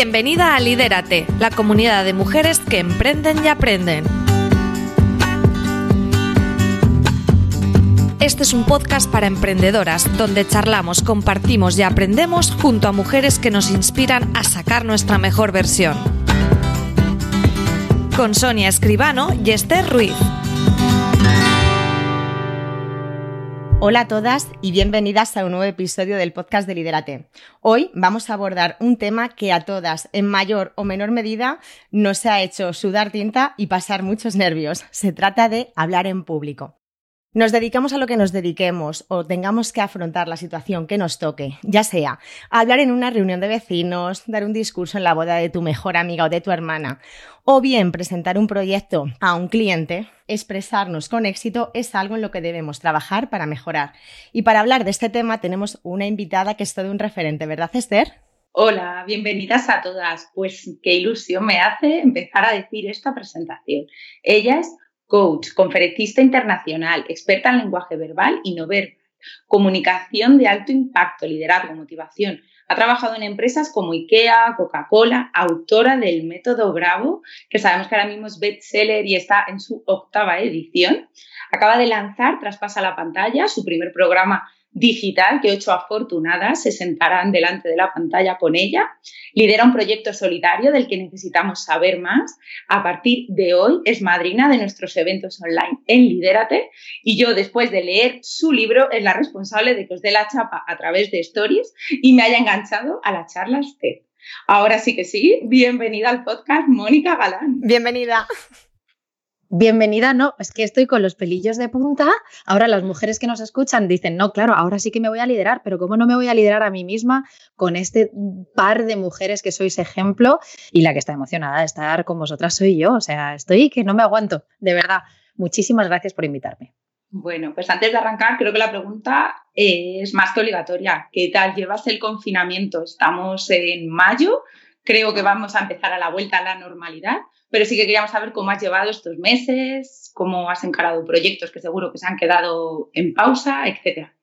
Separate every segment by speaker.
Speaker 1: Bienvenida a Lidérate, la comunidad de mujeres que emprenden y aprenden. Este es un podcast para emprendedoras donde charlamos, compartimos y aprendemos junto a mujeres que nos inspiran a sacar nuestra mejor versión. Con Sonia Escribano y Esther Ruiz.
Speaker 2: Hola a todas y bienvenidas a un nuevo episodio del podcast de Liderate. Hoy vamos a abordar un tema que a todas, en mayor o menor medida, nos ha hecho sudar tinta y pasar muchos nervios. Se trata de hablar en público. Nos dedicamos a lo que nos dediquemos o tengamos que afrontar la situación que nos toque, ya sea hablar en una reunión de vecinos, dar un discurso en la boda de tu mejor amiga o de tu hermana, o bien presentar un proyecto a un cliente, expresarnos con éxito es algo en lo que debemos trabajar para mejorar. Y para hablar de este tema tenemos una invitada que es todo un referente, ¿verdad, Esther?
Speaker 3: Hola, bienvenidas a todas. Pues qué ilusión me hace empezar a decir esta presentación. Ella es coach, conferencista internacional, experta en lenguaje verbal y no verbal, comunicación de alto impacto, liderazgo, motivación. Ha trabajado en empresas como IKEA, Coca-Cola, autora del método Bravo, que sabemos que ahora mismo es bestseller y está en su octava edición. Acaba de lanzar Traspasa la pantalla, su primer programa digital que ocho afortunadas se sentarán delante de la pantalla con ella. Lidera un proyecto solitario del que necesitamos saber más. A partir de hoy es madrina de nuestros eventos online en Lidérate y yo después de leer su libro es la responsable de que os dé la chapa a través de stories y me haya enganchado a la charla usted. Ahora sí que sí, bienvenida al podcast Mónica Galán.
Speaker 2: Bienvenida.
Speaker 4: Bienvenida, no, es que estoy con los pelillos de punta. Ahora las mujeres que nos escuchan dicen, no, claro, ahora sí que me voy a liderar, pero ¿cómo no me voy a liderar a mí misma con este par de mujeres que sois ejemplo? Y la que está emocionada de estar con vosotras soy yo, o sea, estoy que no me aguanto, de verdad. Muchísimas gracias por invitarme.
Speaker 3: Bueno, pues antes de arrancar, creo que la pregunta es más que obligatoria. ¿Qué tal llevas el confinamiento? Estamos en mayo, creo que vamos a empezar a la vuelta a la normalidad pero sí que queríamos saber cómo has llevado estos meses, cómo has encarado proyectos que seguro que se han quedado en pausa, etcétera.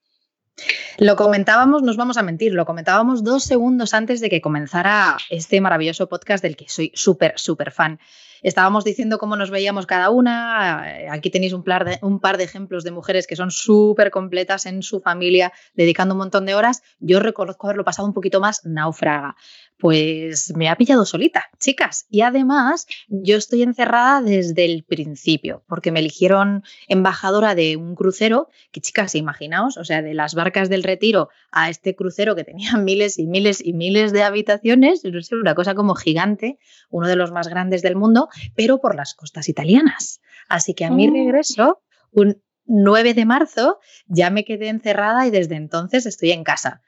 Speaker 4: Lo comentábamos, nos vamos a mentir, lo comentábamos dos segundos antes de que comenzara este maravilloso podcast del que soy súper, súper fan. Estábamos diciendo cómo nos veíamos cada una. Aquí tenéis un par de, un par de ejemplos de mujeres que son súper completas en su familia, dedicando un montón de horas. Yo reconozco haberlo pasado un poquito más náufraga pues me ha pillado solita, chicas. Y además, yo estoy encerrada desde el principio, porque me eligieron embajadora de un crucero, que chicas, imaginaos, o sea, de las barcas del retiro a este crucero que tenía miles y miles y miles de habitaciones, no sé, una cosa como gigante, uno de los más grandes del mundo, pero por las costas italianas. Así que a mi oh. regreso, un 9 de marzo, ya me quedé encerrada y desde entonces estoy en casa.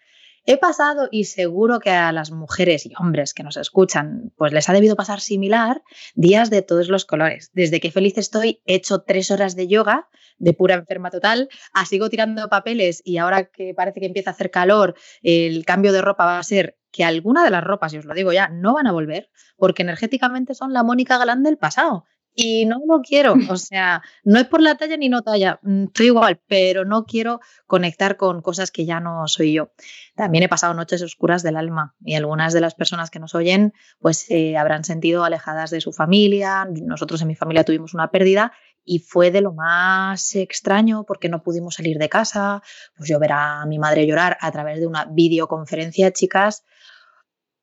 Speaker 4: He pasado, y seguro que a las mujeres y hombres que nos escuchan, pues les ha debido pasar similar, días de todos los colores. Desde que feliz estoy, he hecho tres horas de yoga, de pura enferma total, a sigo tirando papeles y ahora que parece que empieza a hacer calor, el cambio de ropa va a ser que alguna de las ropas, y os lo digo ya, no van a volver, porque energéticamente son la Mónica Galán del pasado y no lo quiero. O sea, no es por la talla ni no talla, mm, estoy igual, pero no quiero conectar con cosas que ya no soy yo. También he pasado noches oscuras del alma y algunas de las personas que nos oyen pues se eh, habrán sentido alejadas de su familia. Nosotros en mi familia tuvimos una pérdida y fue de lo más extraño porque no pudimos salir de casa, pues yo ver a mi madre llorar a través de una videoconferencia, chicas.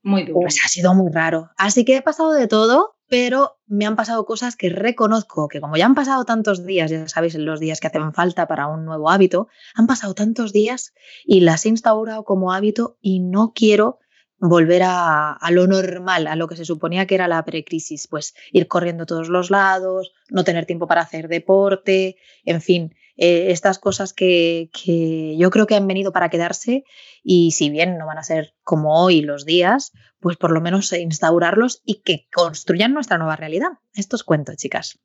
Speaker 4: Muy duro. Pues ha sido muy raro. Así que he pasado de todo pero me han pasado cosas que reconozco que como ya han pasado tantos días, ya sabéis, los días que hacen falta para un nuevo hábito, han pasado tantos días y las he instaurado como hábito y no quiero volver a, lo normal, a lo que se suponía que era la precrisis, pues ir corriendo a todos los lados, no tener tiempo para hacer deporte, en fin, eh, estas cosas que, que, yo creo que han venido para quedarse y si bien no van a ser como hoy los días, pues por lo menos instaurarlos y que construyan nuestra nueva realidad. Esto os cuento, chicas.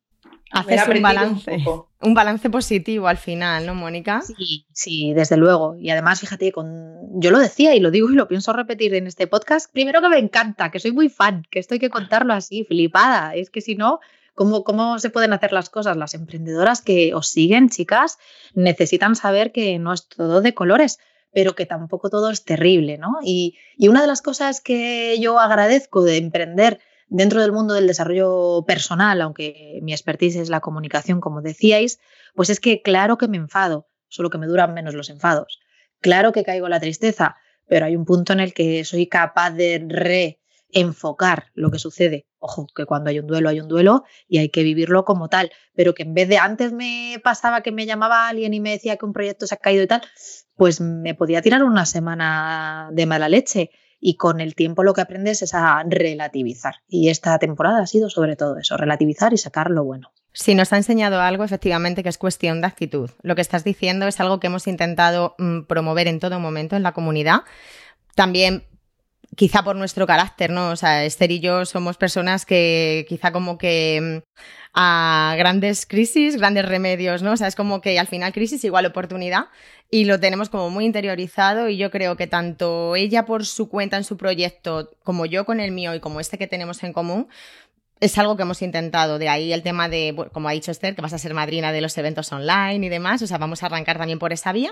Speaker 2: Haces un balance, un, balance positivo al final, ¿no, Mónica?
Speaker 4: Sí, sí, desde luego. Y además, fíjate, con, yo lo decía y lo digo y lo pienso repetir en este podcast. Primero que me encanta, que soy muy fan, que esto hay que contarlo así, flipada. Es que si no, ¿Cómo, ¿Cómo, se pueden hacer las cosas? Las emprendedoras que os siguen, chicas, necesitan saber que no es todo de colores. pero que tampoco todo es terrible, ¿no? Y, y una de las cosas que yo agradezco de emprender dentro del mundo del desarrollo personal, aunque mi expertise es la comunicación, como decíais, pues es que claro que me enfado, solo que me duran menos los enfados. Claro que caigo la tristeza, pero hay un punto en el que soy capaz de reenfocar lo que sucede. Ojo, que cuando hay un duelo hay un duelo y hay que vivirlo como tal, pero que en vez de antes me pasaba que me llamaba alguien y me decía que un proyecto se ha caído y tal, pues me podía tirar una semana de mala leche y con el tiempo lo que aprendes es a relativizar. Y esta temporada ha sido sobre todo eso, relativizar y sacar lo bueno.
Speaker 2: Si nos ha enseñado algo, efectivamente, que es cuestión de actitud. Lo que estás diciendo es algo que hemos intentado mm, promover en todo momento en la comunidad. También quizá por nuestro carácter, ¿no? O sea, Esther y yo somos personas que quizá como que mm, a grandes crisis, grandes remedios, ¿no? O sea, es como que al final crisis igual oportunidad y lo tenemos como muy interiorizado y yo creo que tanto ella por su cuenta en su proyecto como yo con el mío y como este que tenemos en común, es algo que hemos intentado. De ahí el tema de, como ha dicho Esther, que vas a ser madrina de los eventos online y demás. O sea, vamos a arrancar también por esa vía.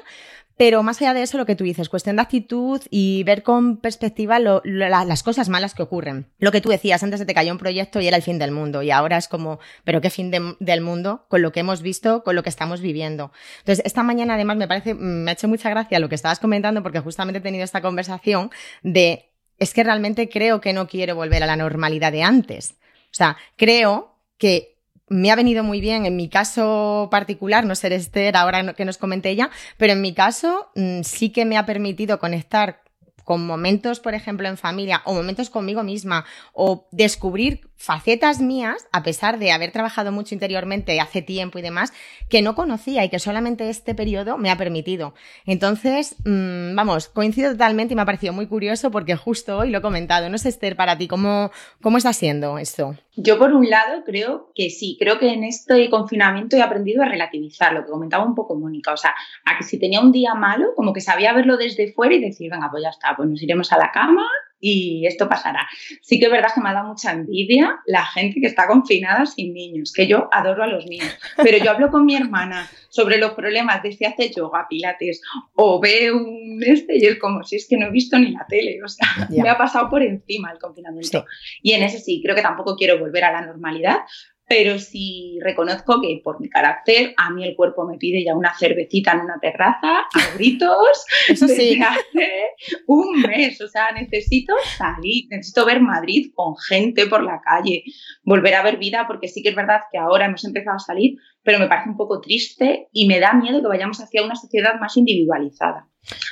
Speaker 2: Pero más allá de eso, lo que tú dices, cuestión de actitud y ver con perspectiva las cosas malas que ocurren. Lo que tú decías, antes se te cayó un proyecto y era el fin del mundo. Y ahora es como, pero qué fin del mundo con lo que hemos visto, con lo que estamos viviendo. Entonces, esta mañana además me parece, me ha hecho mucha gracia lo que estabas comentando porque justamente he tenido esta conversación de, es que realmente creo que no quiero volver a la normalidad de antes. O sea, creo que me ha venido muy bien en mi caso particular, no ser Esther, ahora que nos comente ella, pero en mi caso mm, sí que me ha permitido conectar con momentos, por ejemplo, en familia o momentos conmigo misma o descubrir facetas mías, a pesar de haber trabajado mucho interiormente hace tiempo y demás, que no conocía y que solamente este periodo me ha permitido. Entonces, mmm, vamos, coincido totalmente y me ha parecido muy curioso porque justo hoy lo he comentado. No sé, Esther, para ti, ¿cómo, cómo está siendo esto?
Speaker 3: Yo, por un lado, creo que sí, creo que en este confinamiento he aprendido a relativizar lo que comentaba un poco Mónica, o sea, a que si tenía un día malo, como que sabía verlo desde fuera y decir, venga, pues ya está, pues nos iremos a la cama y esto pasará. Sí que es verdad que me ha dado mucha envidia la gente que está confinada sin niños, que yo adoro a los niños, pero yo hablo con mi hermana sobre los problemas de si hace yoga, pilates o ve un este y es como si es que no he visto ni la tele, o sea, me ha pasado por encima el confinamiento. Y en ese sí, creo que tampoco quiero volver a la normalidad, pero sí reconozco que por mi carácter a mí el cuerpo me pide ya una cervecita en una terraza a gritos
Speaker 2: Eso sí.
Speaker 3: hace un mes, o sea, necesito salir, necesito ver Madrid con gente por la calle, volver a ver vida, porque sí que es verdad que ahora hemos empezado a salir, pero me parece un poco triste y me da miedo que vayamos hacia una sociedad más individualizada.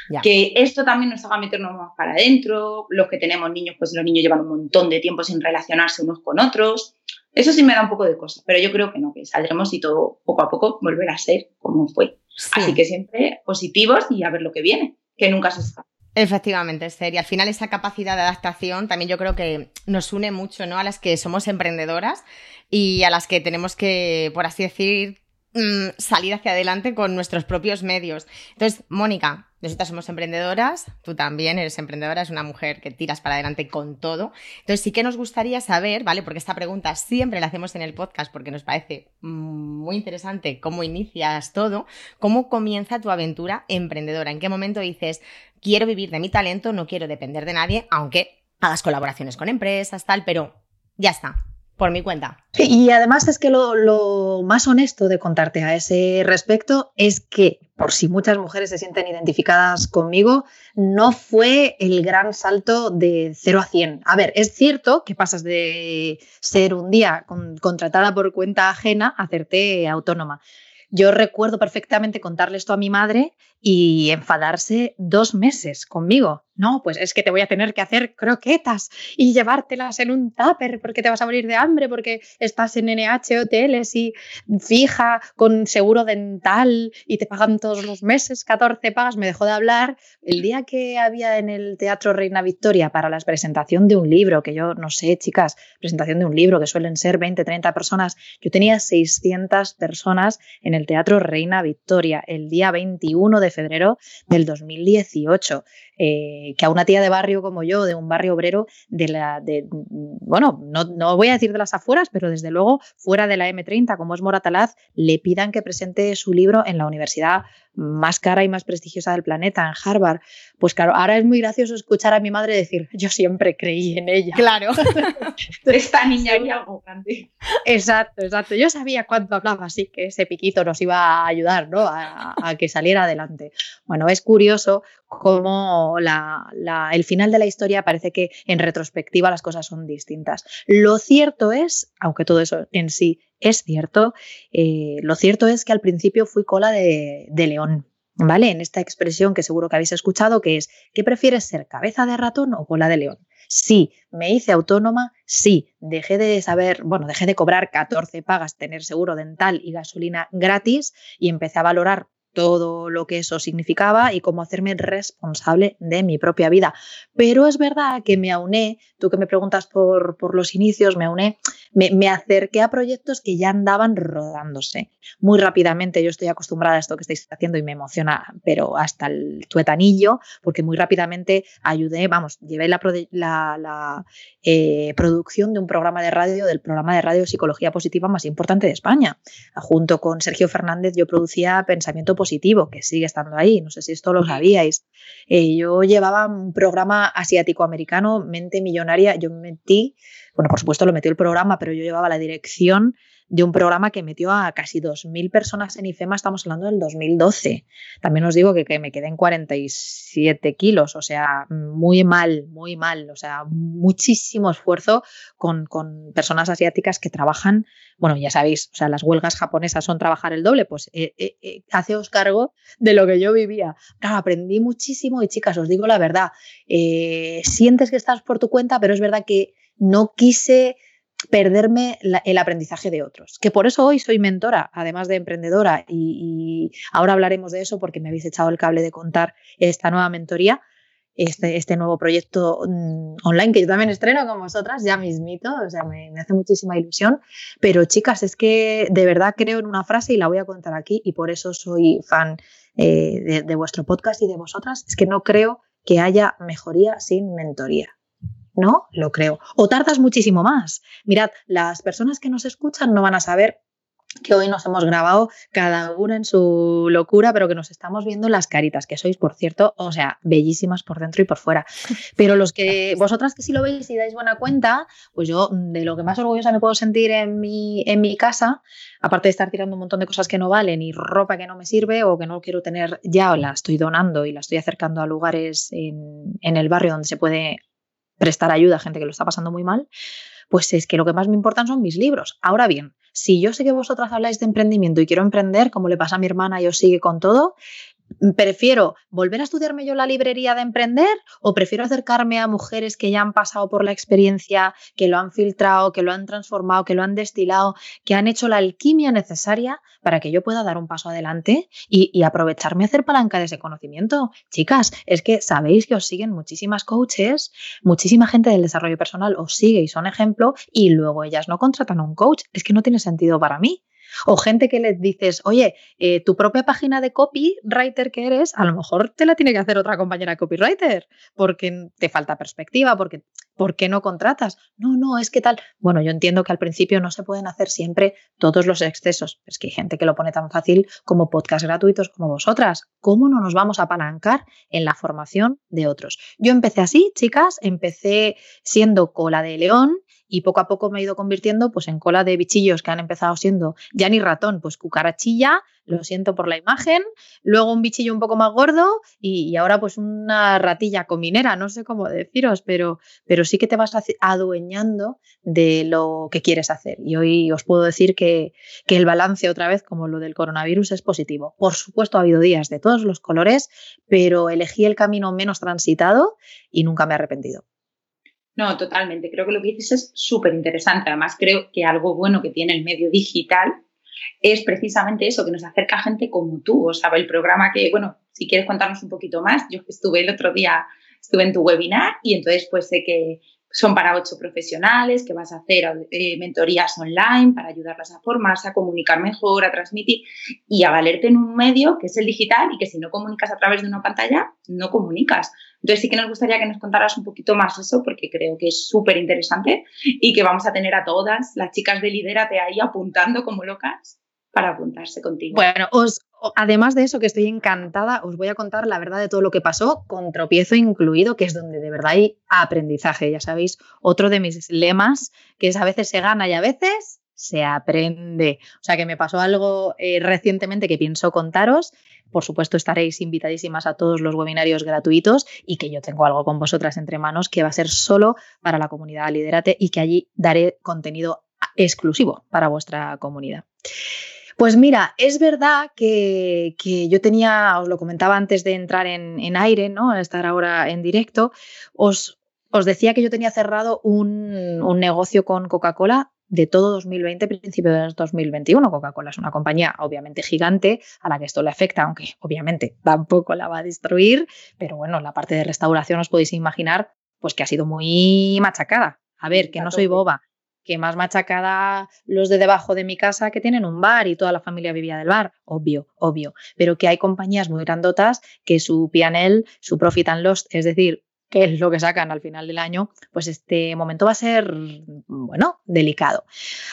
Speaker 3: Ya. Que esto también nos haga meternos más para adentro, los que tenemos niños, pues los niños llevan un montón de tiempo sin relacionarse unos con otros. Eso sí me da un poco de cosa, pero yo creo que no, que saldremos y todo poco a poco volverá a ser como fue. Sí. Así que siempre positivos y a ver lo que viene, que nunca se sabe.
Speaker 2: Efectivamente, Esther. Y al final esa capacidad de adaptación también yo creo que nos une mucho, ¿no? A las que somos emprendedoras y a las que tenemos que, por así decir, mm, salir hacia adelante con nuestros propios medios. Entonces, Mónica, nosotras somos emprendedoras, tú también eres emprendedora, es una mujer que tiras para adelante con todo. Entonces sí que nos gustaría saber, ¿vale? Porque esta pregunta siempre la hacemos en el podcast porque nos parece muy interesante cómo inicias todo, cómo comienza tu aventura emprendedora, en qué momento dices, quiero vivir de mi talento, no quiero depender de nadie, aunque hagas colaboraciones con empresas, tal, pero ya está, por mi cuenta.
Speaker 4: Y además es que lo, más honesto de contarte a ese respecto es que, por si muchas mujeres se sienten identificadas conmigo, no fue el gran salto de 0 a 100. A ver, es cierto que pasas de ser un día con, contratada por cuenta ajena a hacerte autónoma. Yo recuerdo perfectamente contarle esto a mi madre y enfadarse dos meses conmigo. No, pues es que te voy a tener que hacer croquetas y llevártelas en un tupper porque te vas a morir de hambre, porque estás en NH hoteles y fija con seguro dental y te pagan todos los meses 14 pagas. Me dejó de hablar el día que había en el Teatro Reina Victoria para la presentación de un libro, que yo no sé, chicas, presentación de un libro que suelen ser 20, 30 personas. Yo tenía 600 personas en el Teatro Reina Victoria el día 21 de febrero del 2018 eh, que a una tía de barrio como yo, de un barrio obrero, de la, de, bueno, no, no, voy a decir de las afueras, pero desde luego fuera de la M30, como es Moratalaz, le pidan que presente su libro en la Universidad más cara y más prestigiosa del planeta, en Harvard. Pues claro, ahora es muy gracioso escuchar a mi madre decir, yo siempre creí en ella.
Speaker 2: Claro.
Speaker 3: Esta niña hay algo grande.
Speaker 4: Exacto, exacto. Yo sabía cuánto hablaba, así que ese piquito nos iba a ayudar ¿no? a, que saliera adelante. Bueno, es curioso cómo el final de la historia parece que en retrospectiva las cosas son distintas. Lo cierto es, aunque todo eso en sí es cierto, eh, lo cierto es que al principio fui cola de, león. ¿Vale? En esta expresión que seguro que habéis escuchado, que es, ¿qué prefieres ser, cabeza de ratón o cola de león? Sí, me hice autónoma, sí, dejé de saber, bueno, dejé de cobrar 14 pagas, tener seguro dental y gasolina gratis y empecé a valorar todo lo que eso significaba y cómo hacerme responsable de mi propia vida. Pero es verdad que me auné, tú que me preguntas por, por los inicios, me auné me, acerqué a proyectos que ya andaban rodándose muy rápidamente. Yo estoy acostumbrada a esto que estáis haciendo y me emociona, pero hasta el tuetanillo, porque muy rápidamente ayudé, vamos, llevé la, eh, producción de un programa de radio, del programa de radio Psicología Positiva más importante de España. Junto con Sergio Fernández yo producía Pensamiento Positivo, que sigue estando ahí, no sé si esto lo sabíais. Eh, yo llevaba un programa asiático-americano, Mente Millonaria, yo me metí bueno, por supuesto lo metió el programa, pero yo llevaba la dirección de un programa que metió a casi 2.000 personas en IFEMA, estamos hablando del 2012. También os digo que, que, me quedé en 47 kilos, o sea, muy mal, muy mal, o sea, muchísimo esfuerzo con, con personas asiáticas que trabajan, bueno, ya sabéis, o sea, las huelgas japonesas son trabajar el doble, pues eh, eh, eh, haceos cargo de lo que yo vivía. Claro, aprendí muchísimo y chicas, os digo la verdad, sientes que estás por tu cuenta, pero es verdad que no quise perderme el aprendizaje de otros. Que por eso hoy soy mentora, además de emprendedora, y, ahora hablaremos de eso porque me habéis echado el cable de contar esta nueva mentoría, este, este nuevo proyecto mm, online que yo también estreno con vosotras, ya mismito, o sea, me, hace muchísima ilusión. Pero chicas, es que de verdad creo en una frase y la voy a contar aquí y por eso soy fan eh, de vuestro podcast y de vosotras, es que no creo que haya mejoría sin mentoría. ¿No? Lo creo. O tardas muchísimo más. Mirad, las personas que nos escuchan no van a saber que hoy nos hemos grabado cada una en su locura, pero que nos estamos viendo las caritas, que sois, por cierto, o sea, bellísimas por dentro y por fuera. Pero los que, vosotras que sí lo veis y dais buena cuenta, pues yo de lo que más orgullosa me puedo sentir en mi, en mi casa, aparte de estar tirando un montón de cosas que no valen y ropa que no me sirve o que no quiero tener ya o la estoy donando y la estoy acercando a lugares en, en el barrio donde se puede prestar ayuda a gente que lo está pasando muy mal, pues es que lo que más me importan son mis libros. Ahora bien, si yo sé que vosotras habláis de emprendimiento y quiero emprender, como le pasa a mi hermana y os sigue con todo, ¿Prefiero volver a estudiarme yo la librería de emprender o prefiero acercarme a mujeres que ya han pasado por la experiencia, que lo han filtrado, que lo han transformado, que lo han destilado, que han hecho la alquimia necesaria para que yo pueda dar un paso adelante y, aprovecharme a hacer palanca de ese conocimiento? Chicas, es que sabéis que os siguen muchísimas coaches, muchísima gente del desarrollo personal os sigue y son ejemplo y luego ellas no contratan a un coach. Es que no tiene sentido para mí. O gente que les dices, oye, eh, tu propia página de copywriter que eres, a lo mejor te la tiene que hacer otra compañera copywriter, porque te falta perspectiva, porque ¿por qué no contratas? No, no, es que tal. Bueno, yo entiendo que al principio no se pueden hacer siempre todos los excesos. Es que hay gente que lo pone tan fácil como podcast gratuitos como vosotras. ¿Cómo no nos vamos a apalancar en la formación de otros? Yo empecé así, chicas, empecé siendo cola de león y poco a poco me he ido convirtiendo pues en cola de bichillos que han empezado siendo ya ni ratón, pues cucarachilla, lo siento por la imagen, luego un bichillo un poco más gordo y, ahora pues una ratilla cominera, no sé cómo deciros, pero, pero sí que te vas adueñando de lo que quieres hacer. Y hoy os puedo decir que, que el balance otra vez, como lo del coronavirus, es positivo. Por supuesto ha habido días de todos los colores, pero elegí el camino menos transitado y nunca me he arrepentido.
Speaker 3: No, totalmente. Creo que lo que dices es súper interesante. Además, creo que algo bueno que tiene el medio digital es precisamente eso, que nos acerca a gente como tú. O sea, el programa que, bueno, si quieres contarnos un poquito más, yo estuve el otro día, estuve en tu webinar y entonces pues sé que son para ocho profesionales, que vas a hacer eh, mentorías online para ayudarlas a formarse, a comunicar mejor, a transmitir y a valerte en un medio que es el digital y que si no comunicas a través de una pantalla, no comunicas. Entonces sí que nos gustaría que nos contaras un poquito más eso porque creo que es súper interesante y que vamos a tener a todas las chicas de Lidérate ahí apuntando como locas para apuntarse contigo.
Speaker 4: Bueno, os, además de eso, que estoy encantada, os voy a contar la verdad de todo lo que pasó, con tropiezo incluido, que es donde de verdad hay aprendizaje. Ya sabéis, otro de mis lemas, que es a veces se gana y a veces se aprende. O sea que me pasó algo eh, recientemente que pienso contaros. Por supuesto, estaréis invitadísimas a todos los webinarios gratuitos y que yo tengo algo con vosotras entre manos que va a ser solo para la comunidad Liderate y que allí daré contenido exclusivo para vuestra comunidad. Pues mira, es verdad que, yo tenía, os lo comentaba antes de entrar en, aire, ¿no? Estar ahora en directo, os, os decía que yo tenía cerrado un, un negocio con Coca-Cola de todo 2020, principio de 2021. Coca-Cola es una compañía obviamente gigante a la que esto le afecta, aunque obviamente tampoco la va a destruir, pero bueno, la parte de restauración os podéis imaginar pues que ha sido muy machacada. A ver, que no soy boba, que más machacada los de debajo de mi casa que tienen un bar y toda la familia vivía del bar, obvio, obvio, pero que hay compañías muy grandotas que su P&L, su profit and loss, es decir, que es lo que sacan al final del año, pues este momento va a ser, bueno, delicado.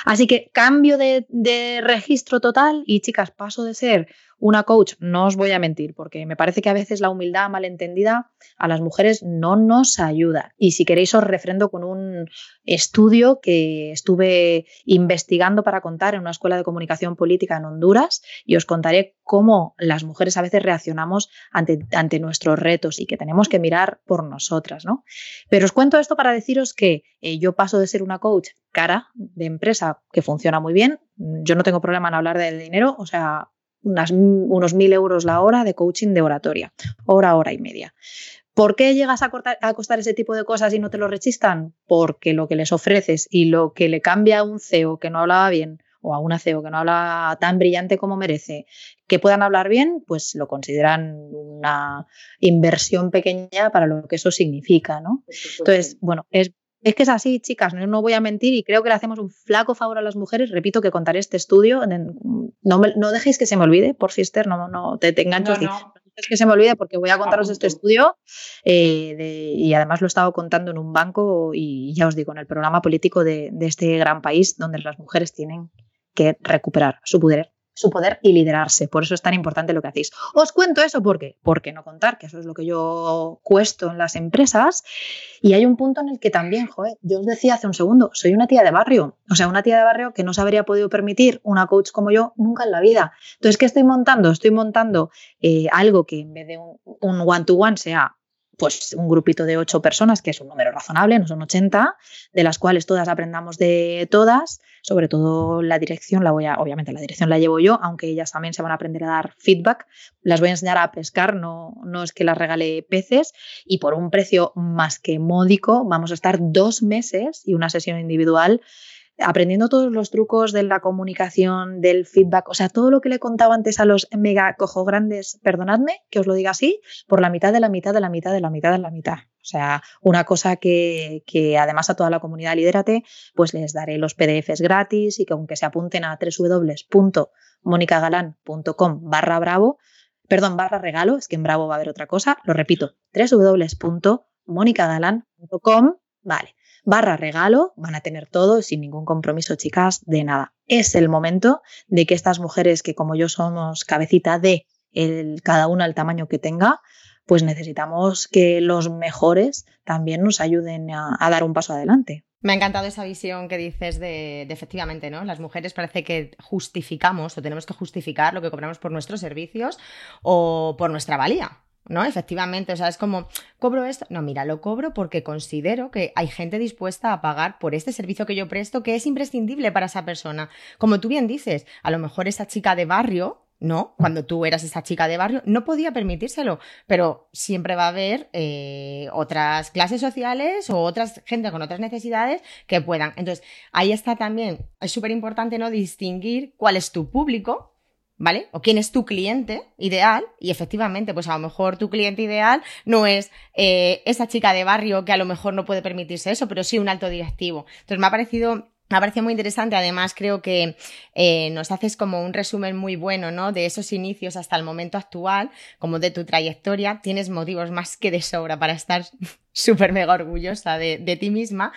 Speaker 4: Así que cambio de registro total y chicas, paso de ser una coach, no os voy a mentir, porque me parece que a veces la humildad malentendida a las mujeres no nos ayuda. Y si queréis os refrendo con un estudio que estuve investigando para contar en una escuela de comunicación política en Honduras y os contaré cómo las mujeres a veces reaccionamos ante, ante nuestros retos y que tenemos que mirar por nosotras, ¿no? Pero os cuento esto para deciros que eh, yo paso de ser una coach cara de empresa que funciona muy bien, yo no tengo problema en hablar del dinero, o sea, unos mil euros la hora de coaching de oratoria, hora, hora y media. ¿Por qué llegas a, costar ese tipo de cosas y no te lo rechistan? Porque lo que les ofreces y lo que le cambia a un CEO que no hablaba bien o a una CEO que no habla tan brillante como merece, que puedan hablar bien, pues lo consideran una inversión pequeña para lo que eso significa, ¿no? Entonces, bueno, es es que es así, chicas, no, voy a mentir y creo que le hacemos un flaco favor a las mujeres. Repito que contaré este estudio. No, no dejéis que se me olvide, por Fister, no, no te, te engancho. No, es que se me olvide porque voy a contaros este estudio eh, y además lo he estado contando en un banco y ya os digo, en el programa político de, de este gran país donde las mujeres tienen que recuperar su poder su poder y liderarse. Por eso es tan importante lo que hacéis. Os cuento eso porque, porque no contar, que eso es lo que yo cuesto en las empresas. Y hay un punto en el que también, joder, yo os decía hace un segundo, soy una tía de barrio. O sea, una tía de barrio que no se habría podido permitir una coach como yo nunca en la vida. Entonces, ¿qué estoy montando? Estoy montando eh, algo que en vez de un one-to-one -one sea pues un grupito de ocho personas, que es un número razonable, no son 80, de las cuales todas aprendamos de todas, sobre todo la dirección, la voy a, obviamente la dirección la llevo yo, aunque ellas también se van a aprender a dar feedback, las voy a enseñar a pescar, no, no es que las regale peces, y por un precio más que módico, vamos a estar dos meses y una sesión individual aprendiendo todos los trucos de la comunicación, del feedback, o sea, todo lo que le contaba antes a los mega cojo grandes, perdonadme que os lo diga así, por la mitad de la mitad de la mitad de la mitad de la mitad. O sea, una cosa que, que además a toda la comunidad Lidérate, pues les daré los PDFs gratis y que aunque se apunten a www.monicagalan.com barra bravo, perdón, barra regalo, es que en bravo va a haber otra cosa, lo repito, www.monicagalan.com, vale barra regalo, van a tener todo sin ningún compromiso, chicas, de nada. Es el momento de que estas mujeres que como yo somos cabecita de el, cada una al tamaño que tenga, pues necesitamos que los mejores también nos ayuden a, dar un paso adelante.
Speaker 2: Me ha encantado esa visión que dices de, de, efectivamente, ¿no? Las mujeres parece que justificamos o tenemos que justificar lo que cobramos por nuestros servicios o por nuestra valía. ¿No? Efectivamente, o sea, es como, ¿cobro esto? No, mira, lo cobro porque considero que hay gente dispuesta a pagar por este servicio que yo presto que es imprescindible para esa persona. Como tú bien dices, a lo mejor esa chica de barrio, ¿no? Cuando tú eras esa chica de barrio, no podía permitírselo, pero siempre va a haber eh, otras clases sociales o otras gente con otras necesidades que puedan. Entonces, ahí está también, es súper importante, ¿no? Distinguir cuál es tu público, ¿vale? O quién es tu cliente ideal y efectivamente, pues a lo mejor tu cliente ideal no es eh, esa chica de barrio que a lo mejor no puede permitirse eso, pero sí un alto directivo. Entonces me ha parecido me ha parecido muy interesante, además creo que eh, nos haces como un resumen muy bueno, ¿no? De esos inicios hasta el momento actual, como de tu trayectoria, tienes motivos más que de sobra para estar súper mega orgullosa de, de ti misma,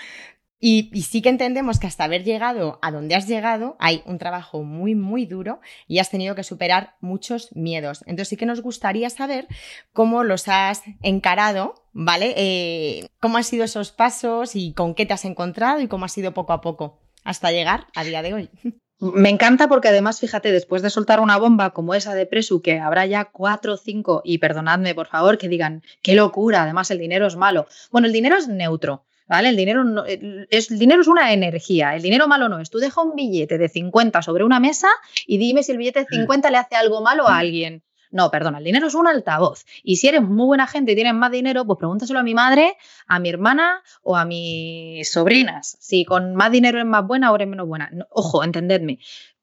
Speaker 2: Y, sí que entendemos que hasta haber llegado a donde has llegado hay un trabajo muy, muy duro y has tenido que superar muchos miedos. Entonces sí que nos gustaría saber cómo los has encarado, ¿vale? Eh, ¿Cómo han sido esos pasos y con qué te has encontrado y cómo ha sido poco a poco hasta llegar a día de hoy?
Speaker 4: Me encanta porque además, fíjate, después de soltar una bomba como esa de Presu, que habrá ya cuatro o cinco, y perdonadme por favor, que digan, qué locura, además el dinero es malo. Bueno, el dinero es neutro. ¿Vale? El dinero, no, es, el dinero es una energía, el dinero malo no es. Tú deja un billete de 50 sobre una mesa y dime si el billete de 50 le hace algo malo a alguien. No, perdona, el dinero es un altavoz. Y si eres muy buena gente y tienes más dinero, pues pregúntaselo a mi madre, a mi hermana o a mis sobrinas. Si con más dinero eres más buena o eres menos buena. ojo, entendedme.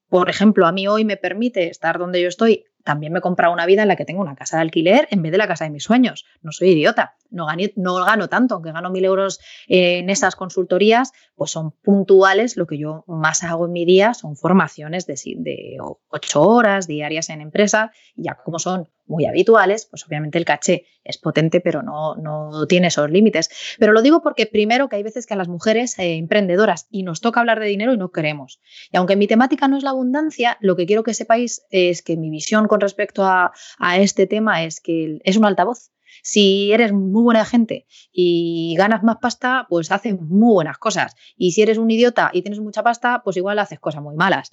Speaker 4: Por ejemplo, a mí hoy me permite estar donde yo estoy también me he comprado una vida en la que tengo una casa de alquiler en vez de la casa de mis sueños. No soy idiota, no, no gano tanto, aunque gano mil euros en esas consultorías, pues son puntuales. Lo que yo más hago en mi día son formaciones de, de ocho horas diarias en empresa, ya como son muy habituales, pues obviamente el caché es potente, pero no, no tiene esos límites. Pero lo digo porque primero que hay veces que a las mujeres eh, emprendedoras y nos toca hablar de dinero y no queremos. Y aunque mi temática no es la abundancia, lo que quiero que sepáis es que mi visión con respecto a, a este tema es que es un altavoz. Si eres muy buena gente y ganas más pasta, pues haces muy buenas cosas. Y si eres un idiota y tienes mucha pasta, pues igual haces cosas muy malas.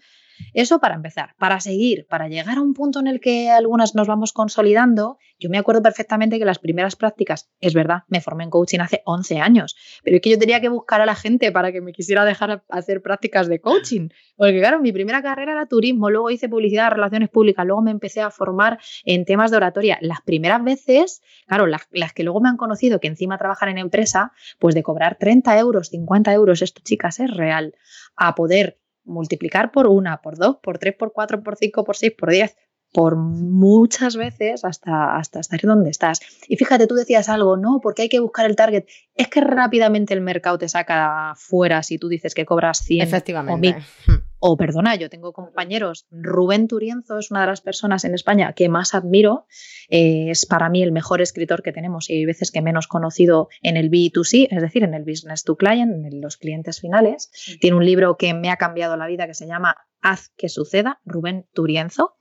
Speaker 4: Eso para empezar. Para seguir, para llegar a un punto en el que algunas nos vamos consolidando, yo me acuerdo perfectamente que las primeras prácticas, es verdad, me formé en coaching hace 11 años, pero es que yo tenía que buscar a la gente para que me quisiera dejar hacer prácticas de coaching. Porque claro, mi primera carrera era turismo, luego hice publicidad, relaciones públicas, luego me empecé a formar en temas de oratoria. Las primeras veces, claro, las, las que luego me han conocido que encima trabajan en empresa, pues de cobrar 30 euros, 50 euros, esto chicas es real, a poder multiplicar por una, por dos, por tres, por cuatro, por cinco, por seis, por diez, por muchas veces hasta, hasta estar donde estás. Y fíjate, tú decías algo, no, porque hay que buscar el target. Es que rápidamente el mercado te saca fuera si tú dices que cobras 100
Speaker 2: Efectivamente.
Speaker 4: o perdona, yo tengo compañeros, Rubén Turienzo es una de las personas en España que más admiro, eh, es para mí el mejor escritor que tenemos y hay veces que menos conocido en el B2C, es decir, en el Business to Client, en los clientes finales. Tiene un libro que me ha cambiado la vida que se llama Haz que suceda, Rubén Turienzo.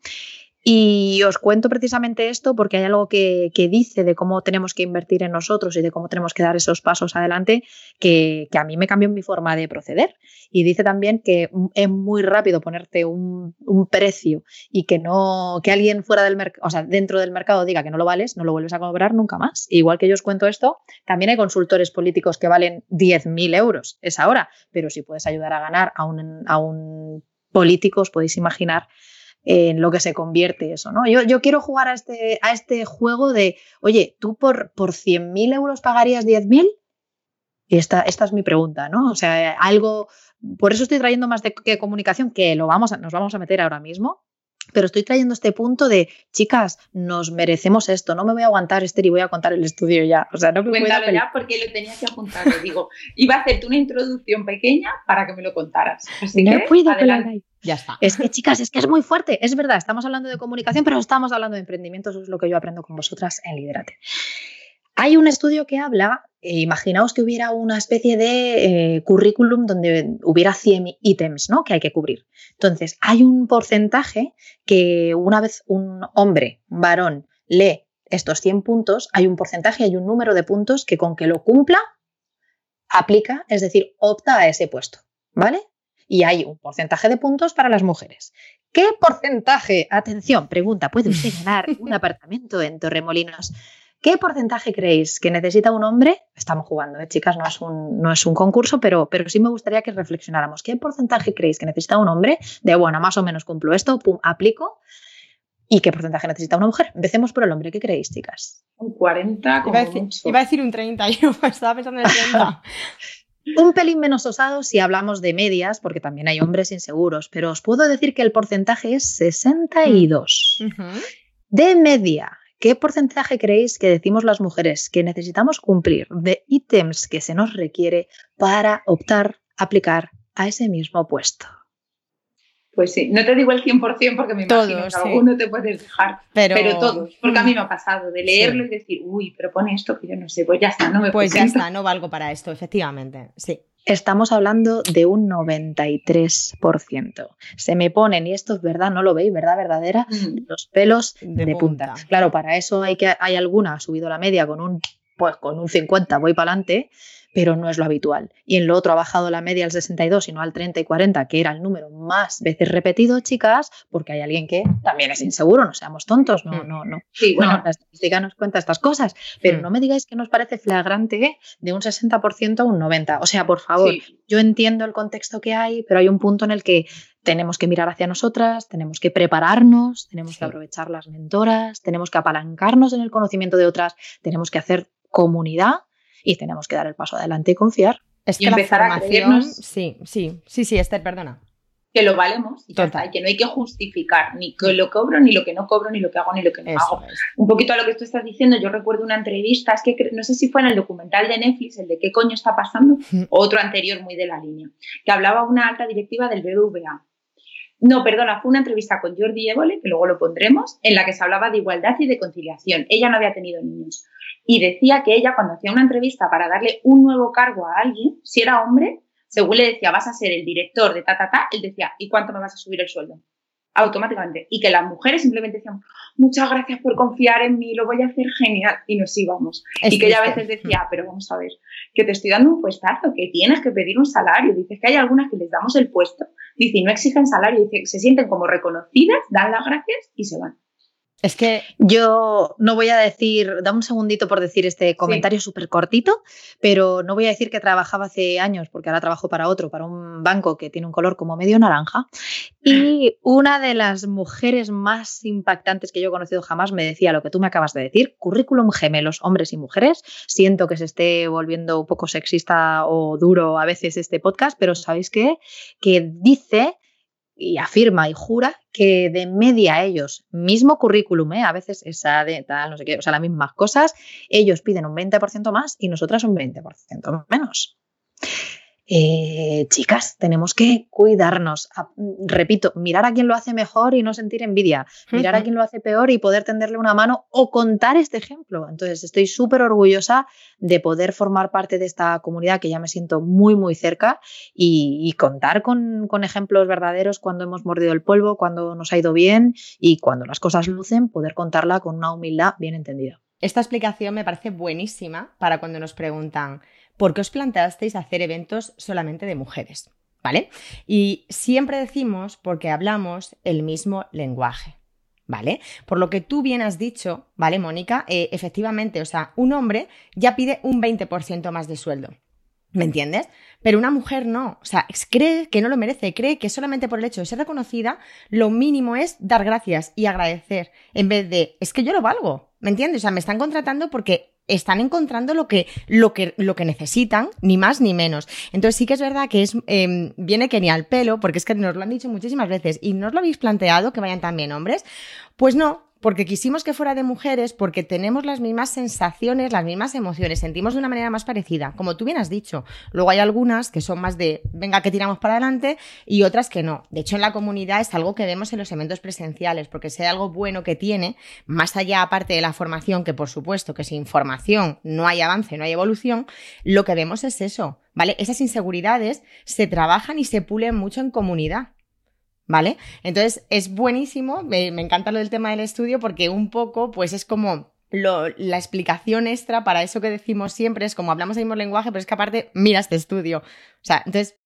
Speaker 4: Y os cuento precisamente esto porque hay algo que, dice de cómo tenemos que invertir en nosotros y de cómo tenemos que dar esos pasos adelante que, a mí me cambió mi forma de proceder. Y dice también que es muy rápido ponerte un, precio y que no que alguien fuera del mercado, o sea, dentro del mercado diga que no lo vales, no lo vuelves a cobrar nunca más. Igual que yo os cuento esto, también hay consultores políticos que valen 10.000 euros esa hora, pero si puedes ayudar a ganar a un, a un político, os podéis imaginar en lo que se convierte eso, ¿no? Yo, yo quiero jugar a este, a este juego de, oye, ¿tú por, por 100.000 euros pagarías 10.000? Y esta, esta es mi pregunta, ¿no? O sea, algo, por eso estoy trayendo más de que comunicación, que lo vamos a, nos vamos a meter ahora mismo, pero estoy trayendo este punto de, chicas, nos merecemos esto, no me voy a aguantar, Esther, y voy a contar el estudio ya. O sea, no me
Speaker 3: Cuéntalo ya porque lo tenía que apuntar. digo, iba a hacerte una introducción pequeña para que me lo contaras. Así no que, puedo adelante.
Speaker 4: Ya está. Es que, chicas, es que es muy fuerte. Es verdad, estamos hablando de comunicación, pero estamos hablando de emprendimiento. Eso es lo que yo aprendo con vosotras en Liderate. Hay un estudio que habla, eh, imaginaos que hubiera una especie de eh, currículum donde hubiera 100 ítems ¿no? que hay que cubrir. Entonces, hay un porcentaje que una vez un hombre, un varón, lee estos 100 puntos, hay un porcentaje, hay un número de puntos que con que lo cumpla, aplica, es decir, opta a ese puesto. ¿Vale? Y hay un porcentaje de puntos para las mujeres. ¿Qué porcentaje? Atención, pregunta, ¿puede usted ganar un apartamento en Torremolinos? ¿Qué porcentaje creéis que necesita un hombre? Estamos jugando, ¿eh, chicas, no es un, no es un concurso, pero, pero sí me gustaría que reflexionáramos. ¿Qué porcentaje creéis que necesita un hombre? De, bueno, más o menos cumplo esto, pum, aplico. ¿Y qué porcentaje necesita una mujer? Empecemos por el hombre. ¿Qué creéis, chicas?
Speaker 3: Un 40,
Speaker 2: como iba, a decir, iba a decir un 30, yo estaba pensando en el 30.
Speaker 4: Un pelín menos osado si hablamos de medias, porque también hay hombres inseguros, pero os puedo decir que el porcentaje es 62. De media, ¿Qué porcentaje creéis que decimos las mujeres que necesitamos cumplir de ítems que se nos requiere para optar, aplicar a ese mismo puesto?
Speaker 3: Pues sí, no te digo el 100% porque me imagino que alguno te puedes dejar, pero, pero todos, porque a mí me ha pasado de leerlo y decir, uy, pero pone esto que yo no sé, pues ya está, no me
Speaker 2: Pues ya está, no valgo para esto, efectivamente, sí.
Speaker 4: Estamos hablando de un 93%. Se me ponen, y esto es verdad, no lo veis, ¿verdad? Verdadera, mm. los pelos de, punta. Claro, para eso hay que hay alguna ha subido la media con un pues con un 50 voy para adelante, pero no es lo habitual. Y en lo otro ha bajado la media al 62 y no al 30 y 40, que era el número más veces repetido, chicas, porque hay alguien que también es inseguro, no seamos tontos, no, mm. no, no.
Speaker 3: Sí, bueno,
Speaker 4: la estadística nos cuenta estas cosas, pero mm. no me digáis que nos parece flagrante de un 60% a un 90%. O sea, por favor, yo entiendo el contexto que hay, pero hay un punto en el que tenemos que mirar hacia nosotras, tenemos que prepararnos, tenemos que aprovechar las mentoras, tenemos que apalancarnos en el conocimiento de otras, tenemos que hacer comunidad y tenemos que dar el paso adelante y confiar.
Speaker 3: Es que empezar a creernos.
Speaker 2: Sí, sí, sí, sí, Esther, perdona.
Speaker 3: Que lo valemos y, que no hay que justificar ni que lo cobro, ni lo que no cobro, ni lo que hago, ni lo que no hago. Un poquito a lo que tú estás diciendo, yo recuerdo una entrevista, es que no sé si fue en el documental de Netflix, el de qué coño está pasando, o otro anterior muy de la línea, que hablaba una alta directiva del BBVA. No, perdona, fue una entrevista con Jordi Évole, que luego lo pondremos, en la que se hablaba de igualdad y de conciliación. Ella no había tenido niños y decía que ella cuando hacía una entrevista para darle un nuevo cargo a alguien, si era hombre, según le decía, vas a ser el director de ta, ta, ta, él decía, ¿y cuánto me vas a subir el sueldo? Automáticamente. Y que las mujeres simplemente decían, muchas gracias por confiar en mí, lo voy a hacer genial. Y nos íbamos. y que ella a veces decía, pero vamos a ver, que te estoy dando un puestazo, que tienes que pedir un salario. Dices que hay algunas que les damos el puesto, dice, y no exigen salario, dice, se sienten como reconocidas, dan las gracias y se van.
Speaker 4: Es que yo no voy a decir, da un segundito por decir este comentario súper cortito, pero no voy a decir que trabajaba hace años, porque ahora trabajo para otro, para un banco que tiene un color como medio naranja. Y una de las mujeres más impactantes que yo he conocido jamás me decía lo que tú me acabas de decir, currículum gemelos, hombres y mujeres. Siento que se esté volviendo un poco sexista o duro a veces este podcast, pero ¿sabéis qué? Que dice y afirma y jura que de media ellos, mismo currículum, ¿eh? a veces esa de tal, no sé qué, o sea, las mismas cosas, ellos piden un 20% más y nosotras un 20% menos. Eh, chicas, tenemos que cuidarnos. repito, mirar a quien lo hace mejor y no sentir envidia. Mirar a quien lo hace peor y poder tenderle una mano o contar este ejemplo. Entonces, estoy súper orgullosa de poder formar parte de esta comunidad que ya me siento muy, muy cerca y, contar con, con, ejemplos verdaderos cuando hemos mordido el polvo, cuando nos ha ido bien y cuando las cosas lucen, poder contarla con una humildad bien entendida.
Speaker 2: Esta explicación me parece buenísima para cuando nos preguntan, ¿por qué os planteasteis hacer eventos solamente de mujeres? ¿Vale? Y siempre decimos porque hablamos el mismo lenguaje. ¿Vale? Por lo que tú bien has dicho, ¿vale, Mónica? Eh, efectivamente, o sea, un hombre ya pide un 20% más de sueldo. ¿Me entiendes? Pero una mujer no. O sea, cree que no lo merece, cree que solamente por el hecho de ser reconocida, lo mínimo es dar gracias y agradecer, en vez de, es que yo lo valgo. ¿Me entiendes? O sea, me están contratando porque están encontrando lo que, lo que, lo que necesitan, ni más ni menos. Entonces sí que es verdad que es, eh, viene que ni al pelo, porque es que nos lo han dicho muchísimas veces y no os lo habéis planteado que vayan también hombres. Pues no, porque quisimos que fuera de mujeres, porque tenemos las mismas sensaciones, las mismas emociones, sentimos de una manera más parecida, como tú bien has dicho. Luego hay algunas que son más de, venga, que tiramos para adelante, y otras que no. De hecho, en la comunidad es algo que vemos en los eventos presenciales, porque hay algo bueno que tiene, más allá aparte de la formación, que por supuesto que sin formación no hay avance, no hay evolución, lo que vemos es eso, ¿vale? Esas inseguridades se trabajan y se pulen mucho en comunidad. ¿Vale? Entonces es buenísimo, me, encanta lo del tema del estudio porque un poco pues es como la explicación extra para eso que decimos siempre, es como hablamos el mismo lenguaje, pero es que aparte mira este estudio. O sea, entonces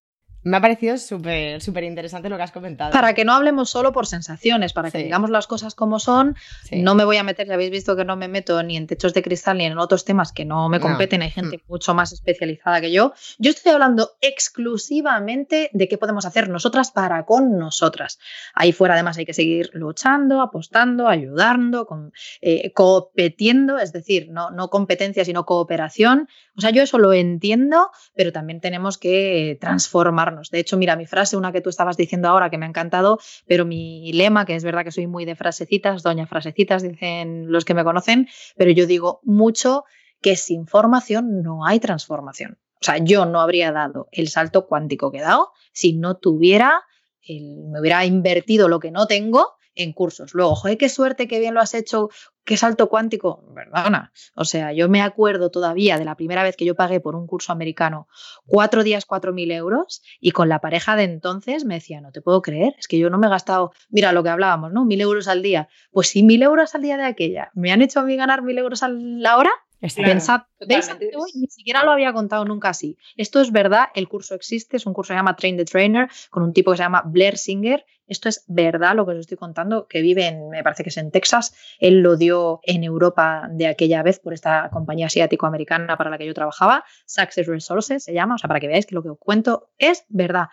Speaker 2: me ha parecido súper, súper interesante lo que has comentado.
Speaker 4: Para que no hablemos solo por sensaciones, para que digamos las cosas como son. No me voy a meter, ya habéis visto que no me meto ni en techos de cristal ni en otros temas que no me competen. Hay gente mm. mucho más especializada que yo. Yo estoy hablando exclusivamente de qué podemos hacer nosotras para con nosotras. Ahí fuera, además, hay que seguir luchando, apostando, ayudando, con, eh, competiendo, es decir, no, no competencia, sino cooperación. O sea, yo eso lo entiendo, pero también tenemos que transformar de hecho, mira, mi frase, una que tú estabas diciendo ahora que me ha encantado, pero mi lema, que es verdad que soy muy de frasecitas, doña frasecitas, dicen los que me conocen, pero yo digo mucho que sin formación no hay transformación. O sea, yo no habría dado el salto cuántico que he dado si no tuviera, me hubiera invertido lo que no tengo en cursos. Luego, joder, qué suerte, qué bien lo has hecho, qué salto cuántico. Perdona. O sea, yo me acuerdo todavía de la primera vez que yo pagué por un curso americano cuatro días, cuatro mil euros, y con la pareja de entonces me decía, no te puedo creer, es que yo no me he gastado, mira lo que hablábamos, ¿no? Mil euros al día. Pues sí, mil euros al día de aquella, ¿me han hecho a mí ganar mil euros a la hora? Pensad, ¿veis? Ni siquiera lo había contado nunca así. Esto es verdad, el curso existe, es un curso que se llama Train the Trainer, con un tipo que se llama Blair Singer. Esto es verdad lo que os estoy contando, que vive en, me parece que es en Texas. Él lo dio en Europa de aquella vez por esta compañía asiático-americana para la que yo trabajaba, Success Resources se llama, o sea, para que veáis que lo que os cuento es verdad.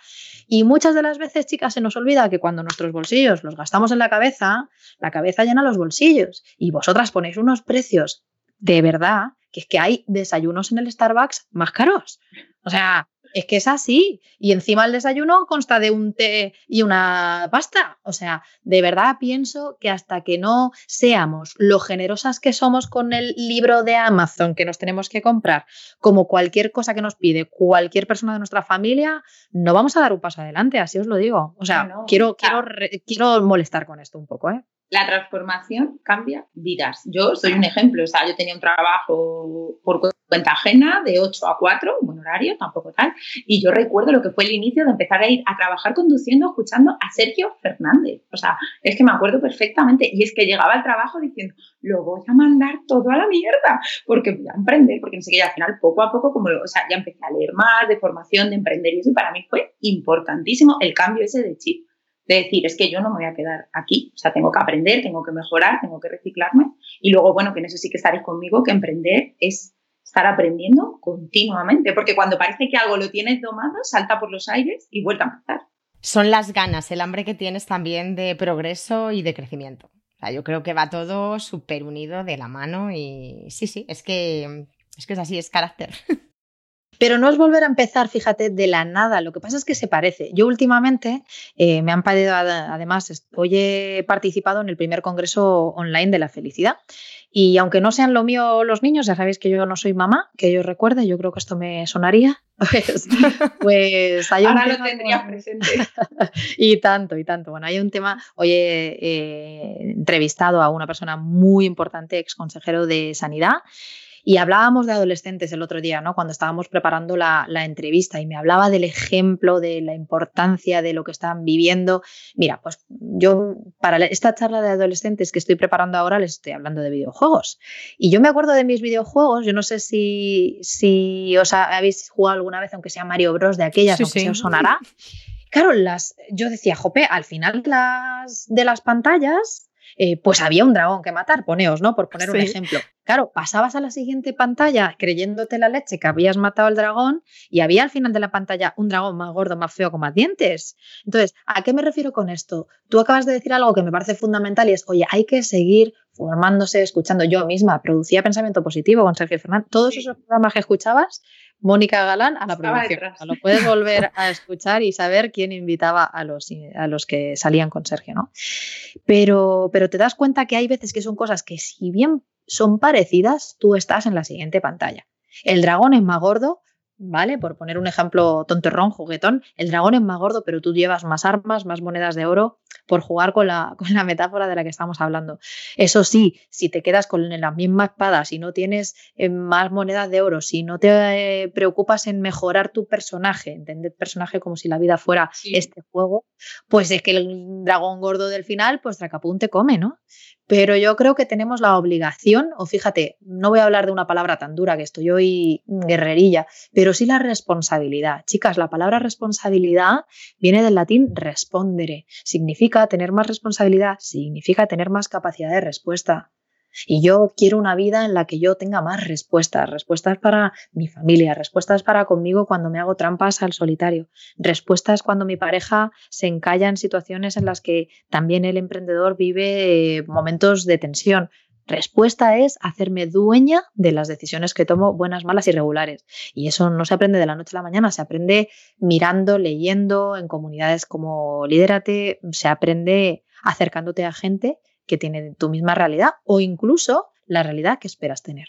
Speaker 4: Y muchas de las veces, chicas, se nos olvida que cuando nuestros bolsillos los gastamos en la cabeza, la cabeza llena los bolsillos y vosotras ponéis unos precios de verdad que es que hay desayunos en el Starbucks más caros. O sea, es que es así. Y encima el desayuno consta de un té y una pasta. O sea, de verdad pienso que hasta que no seamos lo generosas que somos con el libro de Amazon que nos tenemos que comprar, como cualquier cosa que nos pide cualquier persona de nuestra familia, no vamos a dar un paso adelante, así os lo digo. O sea, quiero, quiero, quiero molestar con esto un poco, ¿eh?
Speaker 3: La transformación cambia vidas. Yo soy un ejemplo, o sea, yo tenía un trabajo por cuenta ajena de 8 a 4, buen horario, tampoco tal, y yo recuerdo lo que fue el inicio de empezar a ir a trabajar conduciendo, escuchando a Sergio Fernández. O sea, es que me acuerdo perfectamente, y es que llegaba al trabajo diciendo, lo voy a mandar todo a la mierda, porque voy a emprender, porque no sé qué, al final poco a poco, como, o sea, ya empecé a leer más de formación, de emprender, y eso para mí fue importantísimo el cambio ese de chip de decir, es que yo no me voy a quedar aquí, o sea, tengo que aprender, tengo que mejorar, tengo que reciclarme y luego, bueno, que en eso sí que estaréis conmigo, que emprender es estar aprendiendo continuamente, porque cuando parece que algo lo tienes domado, salta por los aires y vuelve a empezar.
Speaker 2: Son las ganas, el hambre que tienes también de progreso y de crecimiento. O sea, yo creo que va todo súper unido de la mano y sí, sí, es que es que es así, es carácter.
Speaker 4: Pero no es volver a empezar, fíjate, de la nada. Lo que pasa es que se parece. Yo últimamente eh, me han pedido, además, hoy he participado en el primer congreso online de la felicidad. Y aunque no sean lo mío los niños, ya sabéis que yo no soy mamá, que yo recuerde, yo creo que esto me sonaría. Pues, pues hay
Speaker 3: Ahora lo tendrías presente.
Speaker 4: y tanto, y tanto. Bueno, hay un tema. Hoy he entrevistado a una persona muy importante, ex consejero de Sanidad, y hablábamos de adolescentes el otro día, ¿no? Cuando estábamos preparando la, entrevista y me hablaba del ejemplo, de la importancia de lo que están viviendo. Mira, pues yo para esta charla de adolescentes que estoy preparando ahora les estoy hablando de videojuegos. Y yo me acuerdo de mis videojuegos, yo no sé si, si os habéis jugado alguna vez, aunque sea Mario Bros. de aquellas, aunque se os sonará. Claro, las, yo decía, jope, al final las, de las pantallas eh, pues había un dragón que matar, poneos, ¿no? Por poner un ejemplo. Claro, pasabas a la siguiente pantalla creyéndote la leche que habías matado al dragón y había al final de la pantalla un dragón más gordo, más feo, con más dientes. Entonces, ¿a qué me refiero con esto? Tú acabas de decir algo que me parece fundamental y es, oye, hay que seguir formándose, escuchando. Yo misma producía pensamiento positivo con Sergio Fernández. Todos esos programas que escuchabas, Mónica Galán a la producción. Lo puedes volver a escuchar y saber quién invitaba a los, a los que salían con Sergio, ¿no? Pero, pero te das cuenta que hay veces que son cosas que si bien son parecidas, tú estás en la siguiente pantalla. El dragón es más gordo, ¿vale? Por poner un ejemplo tonterrón, juguetón, el dragón es más gordo, pero tú llevas más armas, más monedas de oro, por jugar con la, con la metáfora de la que estamos hablando. Eso sí, si te quedas con la misma espada, si no tienes eh, más monedas de oro, si no te eh, preocupas en mejorar tu personaje, entender personaje como si la vida fuera este juego, pues es que el dragón gordo del final, pues Tracapún te come, ¿no? Pero yo creo que tenemos la obligación, o fíjate, no voy a hablar de una palabra tan dura que estoy hoy guerrerilla, pero sí la responsabilidad. Chicas, la palabra responsabilidad viene del latín respondere. Significa tener más responsabilidad, significa tener más capacidad de respuesta. Y yo quiero una vida en la que yo tenga más respuestas, respuestas para mi familia, respuestas para conmigo cuando me hago trampas al solitario, respuestas cuando mi pareja se encalla en situaciones en las que también el emprendedor vive eh, momentos de tensión. Respuesta es hacerme dueña de las decisiones que tomo, buenas, malas y regulares. Y eso no se aprende de la noche a la mañana, se aprende mirando, leyendo en comunidades como Lidérate, se aprende acercándote a gente que tiene tu misma realidad o incluso la realidad que esperas tener.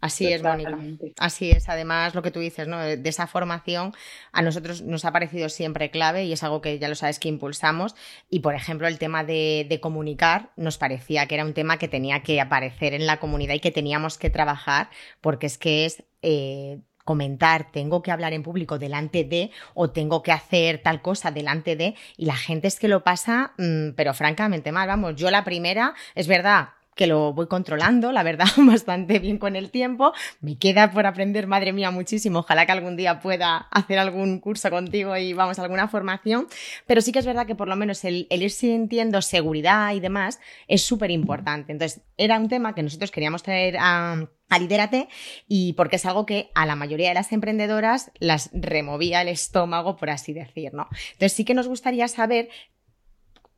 Speaker 2: Así es, Mónica. Así es. Además, lo que tú dices, ¿no? De esa formación a nosotros nos ha parecido siempre clave y es algo que ya lo sabes que impulsamos. Y, por ejemplo, el tema de, comunicar nos parecía que era un tema que tenía que aparecer en la comunidad y que teníamos que trabajar porque es que es... Eh, comentar, tengo que hablar en público delante de o tengo que hacer tal cosa delante de y la gente es que lo pasa, mm, pero francamente mal, vamos, yo la primera, es verdad, que lo voy controlando, la verdad, bastante bien con el tiempo. Me queda por aprender, madre mía, muchísimo. Ojalá que algún día pueda hacer algún curso contigo y vamos alguna formación. Pero sí que es verdad que por lo menos el, ir sintiendo seguridad y demás es súper importante. Entonces, era un tema que nosotros queríamos traer a a Lidérate y porque es algo que a la mayoría de las emprendedoras las removía el estómago, por así decir, ¿no? Entonces sí que nos gustaría saber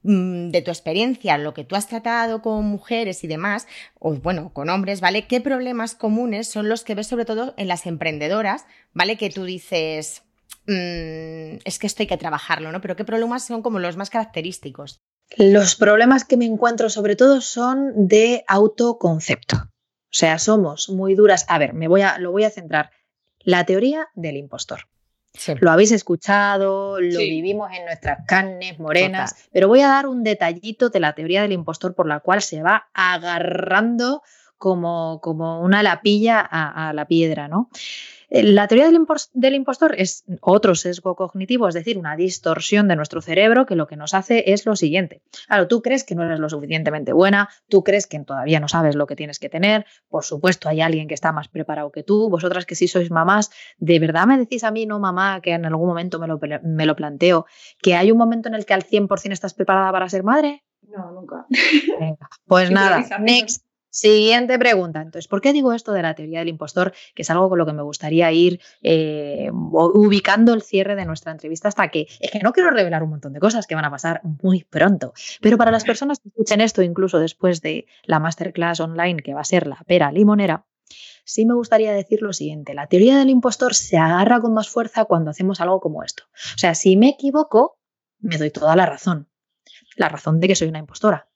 Speaker 2: Mm, de tu experiencia, lo que tú has tratado con mujeres y demás, o bueno, con hombres, ¿vale? ¿Qué problemas comunes son los que ves sobre todo en las emprendedoras, ¿vale? Que tú dices, mm, es que esto hay que trabajarlo, ¿no? Pero ¿qué problemas son como los más característicos?
Speaker 4: Los problemas que me encuentro sobre todo son de autoconcepto. O sea, somos muy duras. A ver, me voy a, lo voy a centrar. La teoría del impostor. Lo habéis escuchado, lo vivimos en nuestras carnes morenas, pero voy a dar un detallito de la teoría del impostor por la cual se va agarrando como, como una lapilla a, a la piedra, ¿no? Eh, la teoría del, impostor es otro sesgo cognitivo, es decir, una distorsión de nuestro cerebro que lo que nos hace es lo siguiente. Claro, tú crees que no eres lo suficientemente buena, tú crees que todavía no sabes lo que tienes que tener, por supuesto hay alguien que está más preparado que tú, vosotras que sí sois mamás, ¿de verdad me decís a mí, no mamá, que en algún momento me lo, me lo planteo, que hay un momento en el que al 100% estás preparada para ser madre?
Speaker 3: No, nunca.
Speaker 4: pues nada, next. Siguiente pregunta. Entonces, ¿por qué digo esto de la teoría del impostor? Que es algo con lo que me gustaría ir eh, ubicando el cierre de nuestra entrevista hasta que, es que no quiero revelar un montón de cosas que van a pasar muy pronto, pero para las personas que escuchen esto, incluso después de la masterclass online que va a ser la pera limonera, sí me gustaría decir lo siguiente, la teoría del impostor se agarra con más fuerza cuando hacemos algo como esto. O sea, si me equivoco, me doy toda la razón. La razón de que soy una impostora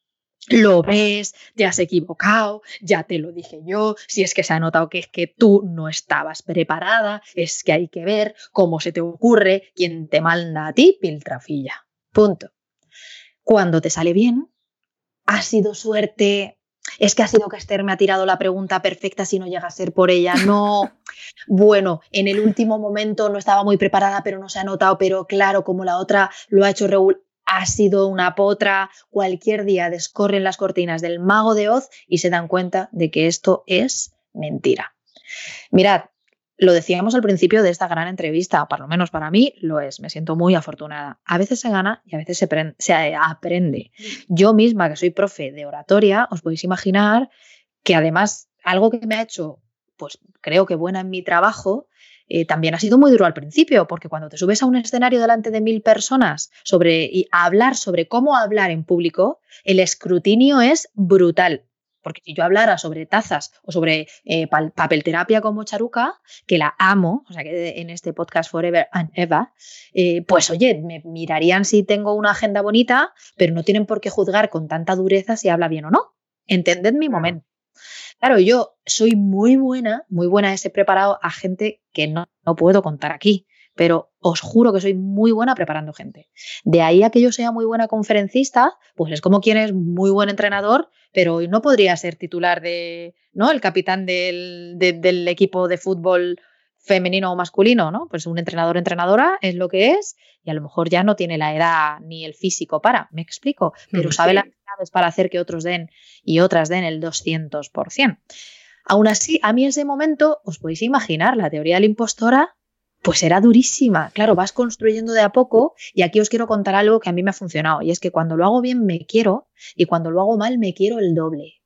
Speaker 4: lo ves, te has equivocado, ya te lo dije yo, si es que se ha notado que es que tú no estabas preparada, es que hay que ver cómo se te ocurre, quién te manda a ti, piltrafilla. Punto. Cuando te sale bien, ha sido suerte, es que ha sido que Esther me ha tirado la pregunta perfecta si no llega a ser por ella. No, bueno, en el último momento no estaba muy preparada, pero no se ha notado, pero claro, como la otra lo ha hecho ha sido una potra, cualquier día descorren las cortinas del mago de Oz y se dan cuenta de que esto es mentira. Mirad, lo decíamos al principio de esta gran entrevista, por lo menos para mí lo es, me siento muy afortunada. A veces se gana y a veces se, se aprende. Yo misma, que soy profe de oratoria, os podéis imaginar que además algo que me ha hecho, pues creo que buena en mi trabajo, eh, también ha sido muy duro al principio, porque cuando te subes a un escenario delante de mil personas sobre, y a hablar sobre cómo hablar en público, el escrutinio es brutal. Porque si yo hablara sobre tazas o sobre eh, papelterapia como Charuca, que la amo, o sea que en este podcast Forever and Ever, eh, pues oye, me mirarían si tengo una agenda bonita, pero no tienen por qué juzgar con tanta dureza si habla bien o no. Entended mi momento. Claro, yo soy muy buena, muy buena ese preparado a gente que no, no puedo contar aquí, pero os juro que soy muy buena preparando gente. De ahí a que yo sea muy buena conferencista, pues es como quien es muy buen entrenador, pero no podría ser titular de, ¿no? El capitán del, del equipo de fútbol femenino o masculino, ¿no? Pues un entrenador entrenadora es lo que es y a lo mejor ya no tiene la edad ni el físico para, me explico, pero sabe las para hacer que otros den y otras den el 200%. Aún así, a mí ese momento, os podéis imaginar, la teoría de la impostora, pues era durísima. Claro, vas construyendo de a poco y aquí os quiero contar algo que a mí me ha funcionado y es que cuando lo hago bien me quiero y cuando lo hago mal me quiero el doble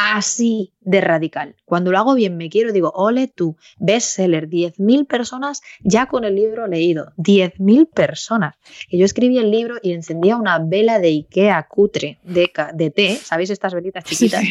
Speaker 4: así de radical. Cuando lo hago bien, me quiero, digo, ole tú, bestseller, 10.000 personas ya con el libro leído, 10.000 personas. Que yo escribí el libro y encendía una vela de Ikea cutre de, de té, ¿sabéis estas velitas chiquitas?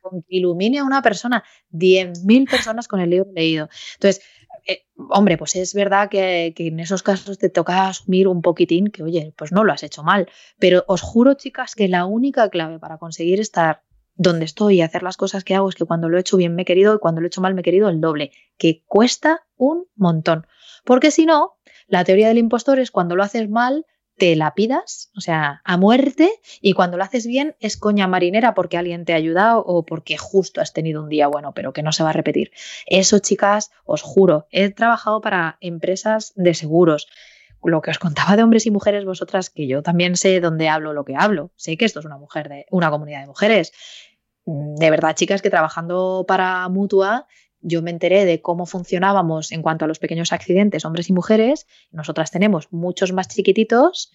Speaker 4: con que ilumine a una persona, 10.000 personas con el libro leído. Entonces, eh, hombre, pues es verdad que, que, en esos casos te toca asumir un poquitín que, oye, pues no lo has hecho mal. Pero os juro, chicas, que la única clave para conseguir estar donde estoy y hacer las cosas que hago es que cuando lo he hecho bien me he querido y cuando lo he hecho mal me he querido el doble, que cuesta un montón. Porque si no, la teoría del impostor es cuando lo haces mal, te la pidas, o sea, a muerte, y cuando lo haces bien es coña marinera porque alguien te ha ayudado o porque justo has tenido un día bueno, pero que no se va a repetir. Eso, chicas, os juro, he trabajado para empresas de seguros. Lo que os contaba de hombres y mujeres, vosotras, que yo también sé dónde hablo lo que hablo. Sé que esto es una mujer de una comunidad de mujeres. De verdad, chicas, que trabajando para Mutua yo me enteré de cómo funcionábamos en cuanto a los pequeños accidentes, hombres y mujeres. Nosotras tenemos muchos más chiquititos,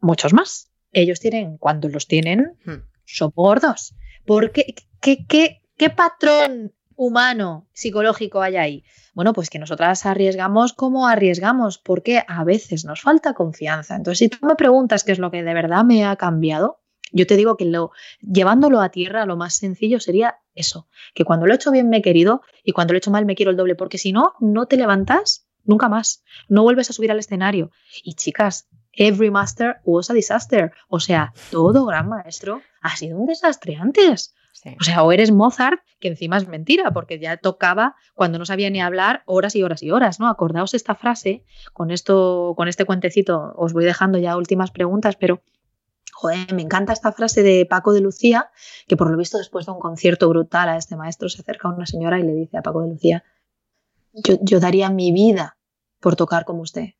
Speaker 4: muchos más. Ellos tienen, cuando los tienen, hmm. son gordos. ¿Por qué, qué, qué, qué patrón humano, psicológico hay ahí? Bueno, pues que nosotras arriesgamos como arriesgamos, porque a veces nos falta confianza. Entonces, si tú me preguntas qué es lo que de verdad me ha cambiado, yo te digo que lo, llevándolo a tierra, lo más sencillo sería eso, que cuando lo he hecho bien me he querido y cuando lo he hecho mal me quiero el doble, porque si no, no te levantas nunca más, no vuelves a subir al escenario. Y chicas, every master was a disaster, o sea, todo gran maestro ha sido un desastre antes. O sea, o eres Mozart, que encima es mentira, porque ya tocaba cuando no sabía ni hablar horas y horas y horas, ¿no? Acordaos esta frase, con esto, con este cuentecito, os voy dejando ya últimas preguntas, pero me encanta esta frase de Paco de Lucía, que por lo visto después de un concierto brutal a este maestro se acerca una señora y le dice a Paco de Lucía, yo, daría mi vida por tocar como usted.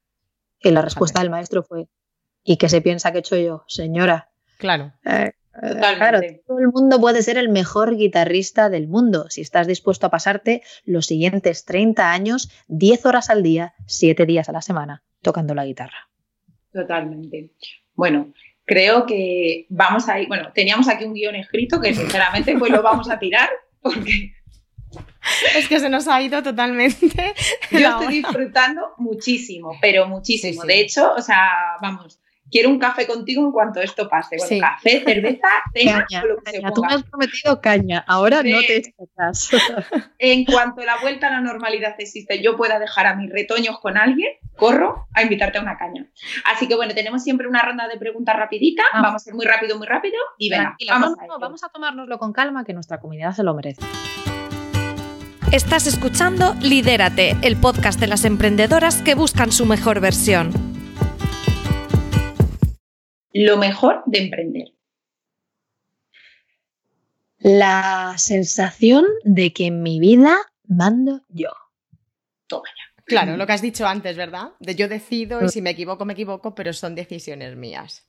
Speaker 4: Y la respuesta del maestro fue, ¿y qué se piensa que he hecho yo? Señora.
Speaker 2: Claro.
Speaker 4: Eh, eh, claro, todo el mundo puede ser el mejor guitarrista del mundo si estás dispuesto a pasarte los siguientes 30 años, 10 horas al día, 7 días a la semana, tocando la guitarra.
Speaker 3: Totalmente. Bueno, creo que vamos a ir, bueno, teníamos aquí un guion escrito que sinceramente pues lo vamos a tirar porque...
Speaker 2: Es que se nos ha ido totalmente.
Speaker 3: Yo estoy disfrutando muchísimo, pero muchísimo. De hecho, o sea, vamos, quiero un café contigo en cuanto esto pase. Bueno, café, cerveza, cena, lo que
Speaker 4: Tú me has prometido caña, ahora no te echas.
Speaker 3: en cuanto la vuelta a la normalidad existe, yo pueda dejar a mis retoños con alguien, corro a invitarte a una caña. Así que bueno, tenemos siempre una ronda de preguntas rapidita, ah. vamos a ser muy rápido, muy rápido y venga, vamos,
Speaker 4: a vamos a tomárnoslo con calma que nuestra comunidad se lo merece.
Speaker 1: Estás escuchando Lidérate, el podcast de las emprendedoras que buscan su mejor versión
Speaker 3: lo mejor de emprender?
Speaker 4: La sensación de que en mi vida mando yo.
Speaker 3: Toma ya.
Speaker 2: Claro, lo que has dicho antes, ¿verdad? De yo decido y si me equivoco, me equivoco, pero son decisiones mías.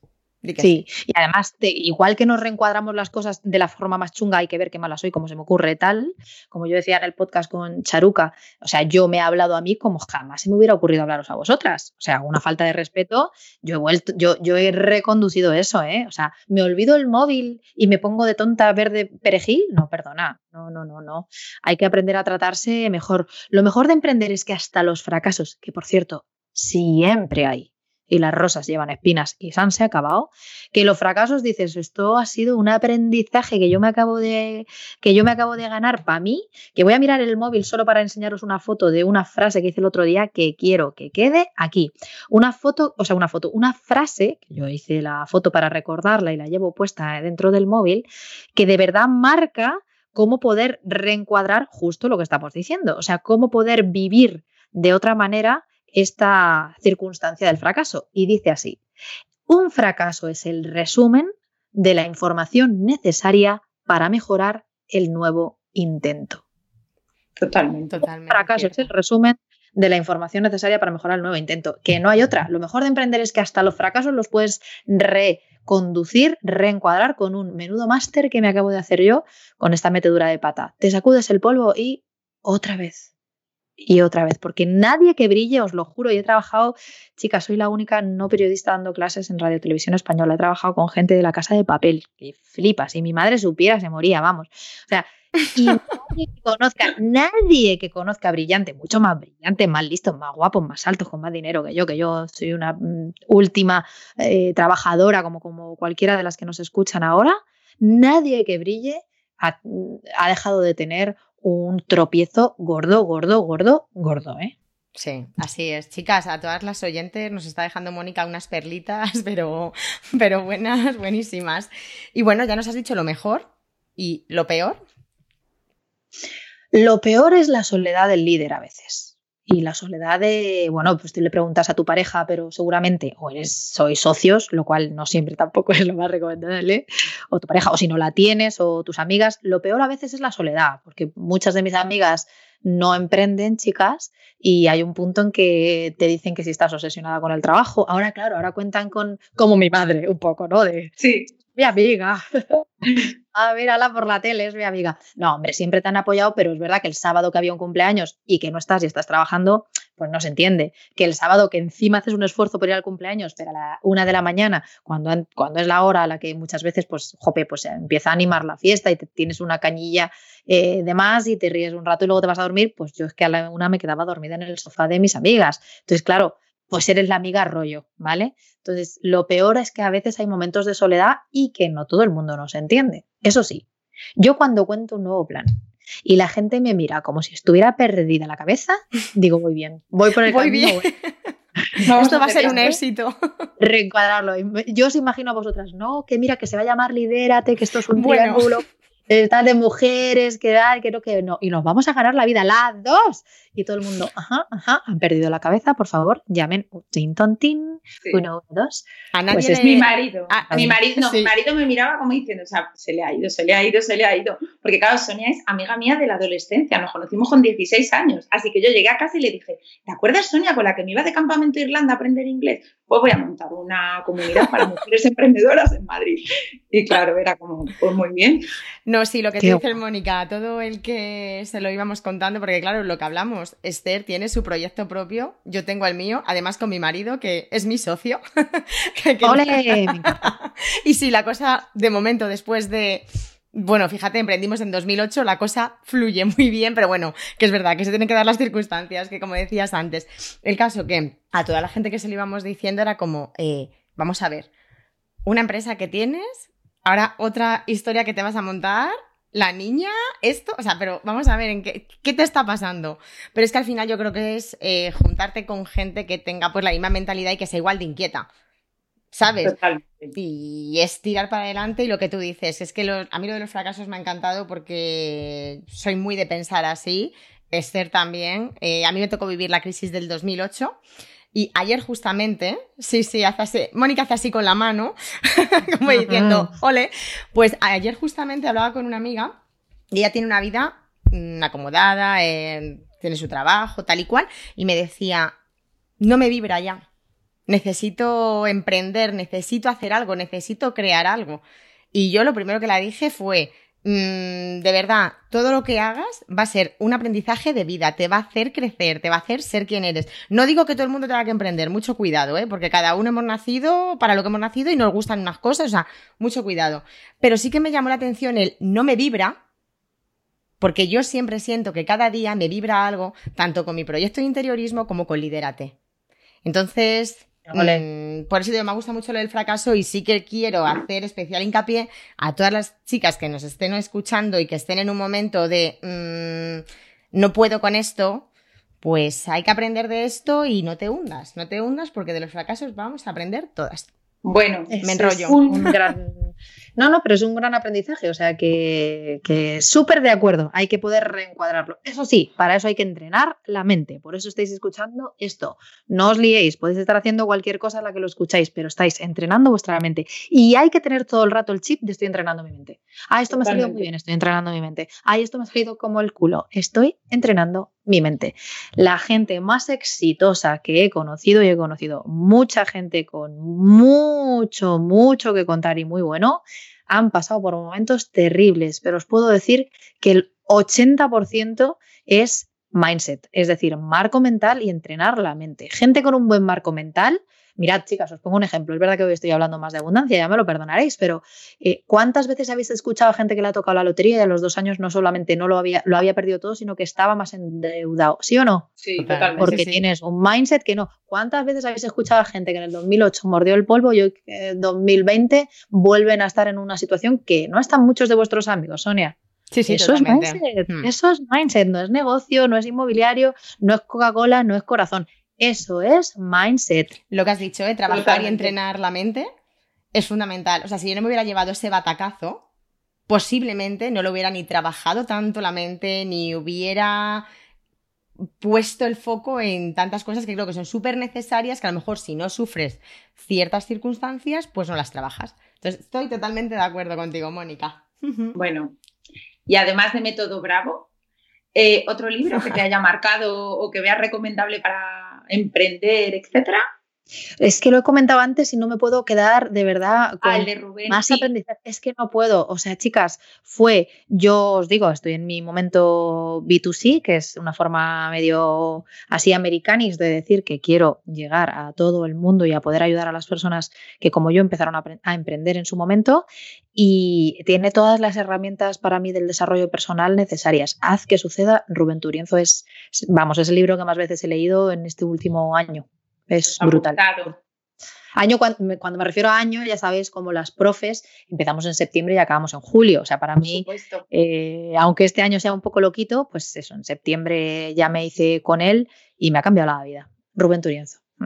Speaker 4: Sí. y además, igual que nos reencuadramos las cosas de la forma más chunga, hay que ver qué mala soy, como se me ocurre tal, como yo decía en el podcast con Charuca, o sea, yo me he hablado a mí como jamás se me hubiera ocurrido hablaros a vosotras. O sea, una falta de respeto, yo he vuelto, yo, yo he reconducido eso, ¿eh? O sea, me olvido el móvil y me pongo de tonta verde perejil, no, perdona, no, no, no, no. Hay que aprender a tratarse mejor. Lo mejor de emprender es que hasta los fracasos, que por cierto, siempre hay, y las rosas llevan espinas y San se acabado, que los fracasos dices, esto ha sido un aprendizaje que yo me acabo de, que yo me acabo de ganar para mí, que voy a mirar el móvil solo para enseñaros una foto de una frase que hice el otro día que quiero que quede aquí. Una foto, o sea, una foto, una frase, que yo hice la foto para recordarla y la llevo puesta dentro del móvil, que de verdad marca cómo poder reencuadrar justo lo que estamos diciendo, o sea, cómo poder vivir de otra manera esta circunstancia del fracaso. Y dice así, un fracaso es el resumen de la información necesaria para mejorar el nuevo intento.
Speaker 3: Totalmente,
Speaker 4: totalmente. Un fracaso es el resumen de la información necesaria para mejorar el nuevo intento, que no hay otra. Lo mejor de emprender es que hasta los fracasos los puedes reconducir, reencuadrar con un menudo máster que me acabo de hacer yo con esta metedura de pata. Te sacudes el polvo y otra vez, y otra vez, porque nadie que brille, os lo juro, y he trabajado, chicas, soy la única no periodista dando clases en Radio Televisión Española, he trabajado con gente de la casa de papel, que flipas, si mi madre supiera se moría, vamos. O sea, y nadie que conozca, nadie que conozca brillante, mucho más brillante, más listo, más guapo, más altos, con más dinero que yo, que yo soy una mm, última eh, trabajadora como, como cualquiera de las que nos escuchan ahora, nadie que brille ha, ha dejado de tener un tropiezo gordo, gordo, gordo, gordo, ¿eh?
Speaker 2: Sí, así es. Chicas, a todas las oyentes nos está dejando Mónica unas perlitas, pero, pero buenas, buenísimas. Y bueno, ya nos has dicho lo mejor. ¿Y lo peor?
Speaker 4: Lo peor es la soledad del líder a veces. Y la soledad de, bueno, pues tú le preguntas a tu pareja, pero seguramente, o eres, sois socios, lo cual no siempre tampoco es lo más recomendable, o tu pareja, o si no la tienes, o tus amigas. Lo peor a veces es la soledad, porque muchas de mis amigas no emprenden, chicas, y hay un punto en que te dicen que si estás obsesionada con el trabajo. Ahora, claro, ahora cuentan con, como mi madre, un poco, ¿no? De,
Speaker 3: sí.
Speaker 4: Mi amiga. a ver, ala por la tele, es mi amiga. No, hombre, siempre te han apoyado, pero es verdad que el sábado que había un cumpleaños y que no estás y estás trabajando, pues no se entiende. Que el sábado que encima haces un esfuerzo por ir al cumpleaños, pero a la una de la mañana, cuando, cuando es la hora a la que muchas veces, pues, jope, pues empieza a animar la fiesta y te tienes una cañilla eh, de más y te ríes un rato y luego te vas a dormir, pues yo es que a la una me quedaba dormida en el sofá de mis amigas. Entonces, claro, pues eres la amiga rollo, ¿vale? Entonces, lo peor es que a veces hay momentos de soledad y que no todo el mundo nos entiende. Eso sí, yo cuando cuento un nuevo plan y la gente me mira como si estuviera perdida la cabeza, digo, muy bien, voy por el
Speaker 2: Muy
Speaker 4: camino.
Speaker 2: bien. Esto va a ser un éxito.
Speaker 4: Reencuadrarlo. Yo os imagino a vosotras, no, que mira, que se va a llamar Lidérate, que esto es un
Speaker 2: Bueno.
Speaker 4: triángulo tal de mujeres, que tal, que no, que no. Y nos vamos a ganar la vida, las dos. Y todo el mundo, ajá, ajá, han perdido la cabeza, por favor, llamen tin, ton, tin,
Speaker 3: Sí.
Speaker 4: uno, dos.
Speaker 2: A nadie
Speaker 4: Pues
Speaker 2: le-
Speaker 4: es
Speaker 3: Mi marido, mi marido, no,
Speaker 2: Sí.
Speaker 3: mi marido me miraba como diciendo, o sea, se le ha ido, se le ha ido, se le ha ido. Porque claro, Sonia es amiga mía de la adolescencia, nos conocimos con 16 años. Así que yo llegué a casa y le dije, ¿te acuerdas, Sonia, con la que me iba de campamento a Irlanda a aprender inglés? Pues voy a montar una comunidad para mujeres emprendedoras en Madrid. Y claro, era como, pues muy bien.
Speaker 2: No, sí, lo que
Speaker 4: Qué
Speaker 2: te dice Mónica, todo el que se lo íbamos contando, porque claro, lo que hablamos, Esther tiene su proyecto propio, yo tengo el mío, además con mi marido, que es mi socio. que- y sí, la cosa, de momento, después de... Bueno, fíjate, emprendimos en 2008, la cosa fluye muy bien, pero bueno, que es verdad, que se tienen que dar las circunstancias, que como decías antes. El caso que a toda la gente que se lo íbamos diciendo era como, eh, vamos a ver, una empresa que tienes, ahora otra historia que te vas a montar, la niña, esto, o sea, pero vamos a ver, ¿en qué, qué te está pasando? Pero es que al final yo creo que es eh, juntarte con gente que tenga pues la misma mentalidad y que sea igual de inquieta, ¿sabes?
Speaker 3: Totalmente.
Speaker 2: Y es tirar para adelante y lo que tú dices, es que lo- a mí lo de los fracasos me ha encantado porque soy muy de pensar así, Esther también, Eh, a mí me tocó vivir la crisis del 2008 y ayer justamente, sí, sí, hace así, Mónica hace así con la mano, como diciendo, ole, pues ayer justamente hablaba con una amiga y ella tiene una vida mm, acomodada, eh, tiene su trabajo, tal y cual, y me decía, no me vibra ya. Necesito emprender, necesito hacer algo, necesito crear algo. Y yo lo primero que la dije fue, mm, de verdad, todo lo que hagas va a ser un aprendizaje de vida, te va a hacer crecer, te va a hacer ser quien eres. No digo que todo el mundo tenga que emprender, mucho cuidado, ¿eh? porque cada uno hemos nacido para lo que hemos nacido y nos gustan unas cosas, o sea, mucho cuidado. Pero sí que me llamó la atención el no me vibra, porque yo siempre siento que cada día me vibra algo, tanto con mi proyecto de interiorismo como con Lidérate. Entonces. Mm, por eso digo, me gusta mucho lo del fracaso y sí que quiero hacer especial hincapié a todas las chicas que nos estén escuchando y que estén en un momento de mm, no puedo con esto, pues hay que aprender de esto y no te hundas, no te hundas porque de los fracasos vamos a aprender todas.
Speaker 3: Bueno,
Speaker 2: Me enrollo.
Speaker 4: es Un gran... No, no, pero es un gran aprendizaje, o sea que, que súper de acuerdo, hay que poder reencuadrarlo. Eso sí, para eso hay que entrenar la mente, por eso estáis escuchando esto. No os liéis, podéis estar haciendo cualquier cosa a la que lo escucháis, pero estáis entrenando vuestra mente. Y hay que tener todo el rato el chip de estoy entrenando mi mente. Ah, esto me ha salido muy bien, estoy entrenando mi mente. Ah, esto me ha salido como el culo, estoy entrenando mi mente. La gente más exitosa que he conocido, y he conocido mucha gente con mucho, mucho que contar y muy bueno, han pasado por momentos terribles, pero os puedo decir que el 80% es mindset, es decir, marco mental y entrenar la mente. Gente con un buen marco mental. Mirad, chicas, os pongo un ejemplo. Es verdad que hoy estoy hablando más de abundancia, ya me lo perdonaréis, pero eh, ¿cuántas veces habéis escuchado a gente que le ha tocado la lotería y a los dos años no solamente no lo había, lo había perdido todo, sino que estaba más endeudado? ¿Sí o no?
Speaker 3: sí,
Speaker 2: Total,
Speaker 3: totalmente.
Speaker 4: Porque
Speaker 2: Sí, sí.
Speaker 4: tienes un mindset que no. ¿Cuántas veces habéis escuchado a gente que en el 2008 mordió el polvo y hoy en 2020 vuelven a estar en una situación que no están muchos de vuestros amigos, Sonia?
Speaker 2: Sí, sí,
Speaker 4: eso
Speaker 2: totalmente.
Speaker 4: es mindset.
Speaker 2: Mm.
Speaker 4: Eso es mindset. No es negocio, no es inmobiliario, no es Coca-Cola, no es corazón. Eso es mindset.
Speaker 2: Lo que has dicho, ¿eh? trabajar y entrenar la mente es fundamental. O sea, si yo no me hubiera llevado ese batacazo, posiblemente no lo hubiera ni trabajado tanto la mente, ni hubiera puesto el foco en tantas cosas que creo que son súper necesarias, que a lo mejor si no sufres ciertas circunstancias, pues no las trabajas. Entonces, estoy totalmente de acuerdo contigo, Mónica.
Speaker 3: Bueno, y además de Método Bravo, eh, otro libro que te haya marcado o que veas recomendable para emprender, etcétera.
Speaker 4: Es que lo he comentado antes y no me puedo quedar de verdad
Speaker 3: con de Rubén,
Speaker 4: más aprendizaje. Es que no puedo. O sea, chicas, fue, yo os digo, estoy en mi momento B2C, que es una forma medio así americanis de decir que quiero llegar a todo el mundo y a poder ayudar a las personas que como yo empezaron a, a emprender en su momento y tiene todas las herramientas para mí del desarrollo personal necesarias. Haz que suceda. Rubén Turienzo es, vamos, es el libro que más veces he leído en este último año. Es brutal. Año, cuando, me refiero a año, ya sabéis, como las profes, empezamos en septiembre y acabamos en julio. O sea, para mí, eh, aunque este año sea un poco loquito, pues eso, en septiembre ya me hice con él y me ha cambiado la vida. Rubén Turienzo. Mm.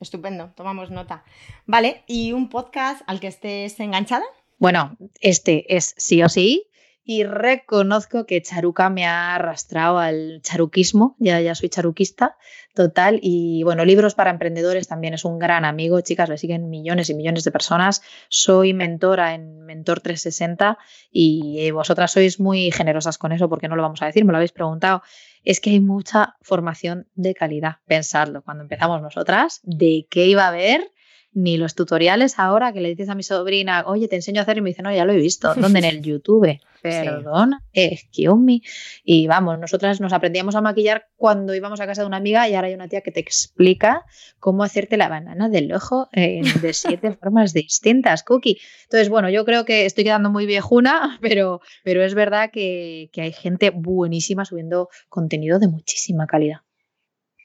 Speaker 2: Estupendo, tomamos nota. Vale, ¿y un podcast al que estés enganchada?
Speaker 4: Bueno, este es sí o sí y reconozco que Charuca me ha arrastrado al charuquismo, ya, ya soy charuquista total. Y bueno, libros para emprendedores también es un gran amigo, chicas, le siguen millones y millones de personas. Soy mentora en Mentor 360 y vosotras sois muy generosas con eso porque no lo vamos a decir, me lo habéis preguntado. Es que hay mucha formación de calidad. Pensadlo, cuando empezamos nosotras, ¿de qué iba a haber? Ni los tutoriales ahora que le dices a mi sobrina, oye, te enseño a hacer y me dice, no, ya lo he visto. ¿Dónde? En el YouTube. Perdón, excuse me. Y vamos, nosotras nos aprendíamos a maquillar cuando íbamos a casa de una amiga y ahora hay una tía que te explica cómo hacerte la banana del ojo de siete formas distintas, Cookie. Entonces, bueno, yo creo que estoy quedando muy viejuna, pero, pero es verdad que, que hay gente buenísima subiendo contenido de muchísima calidad.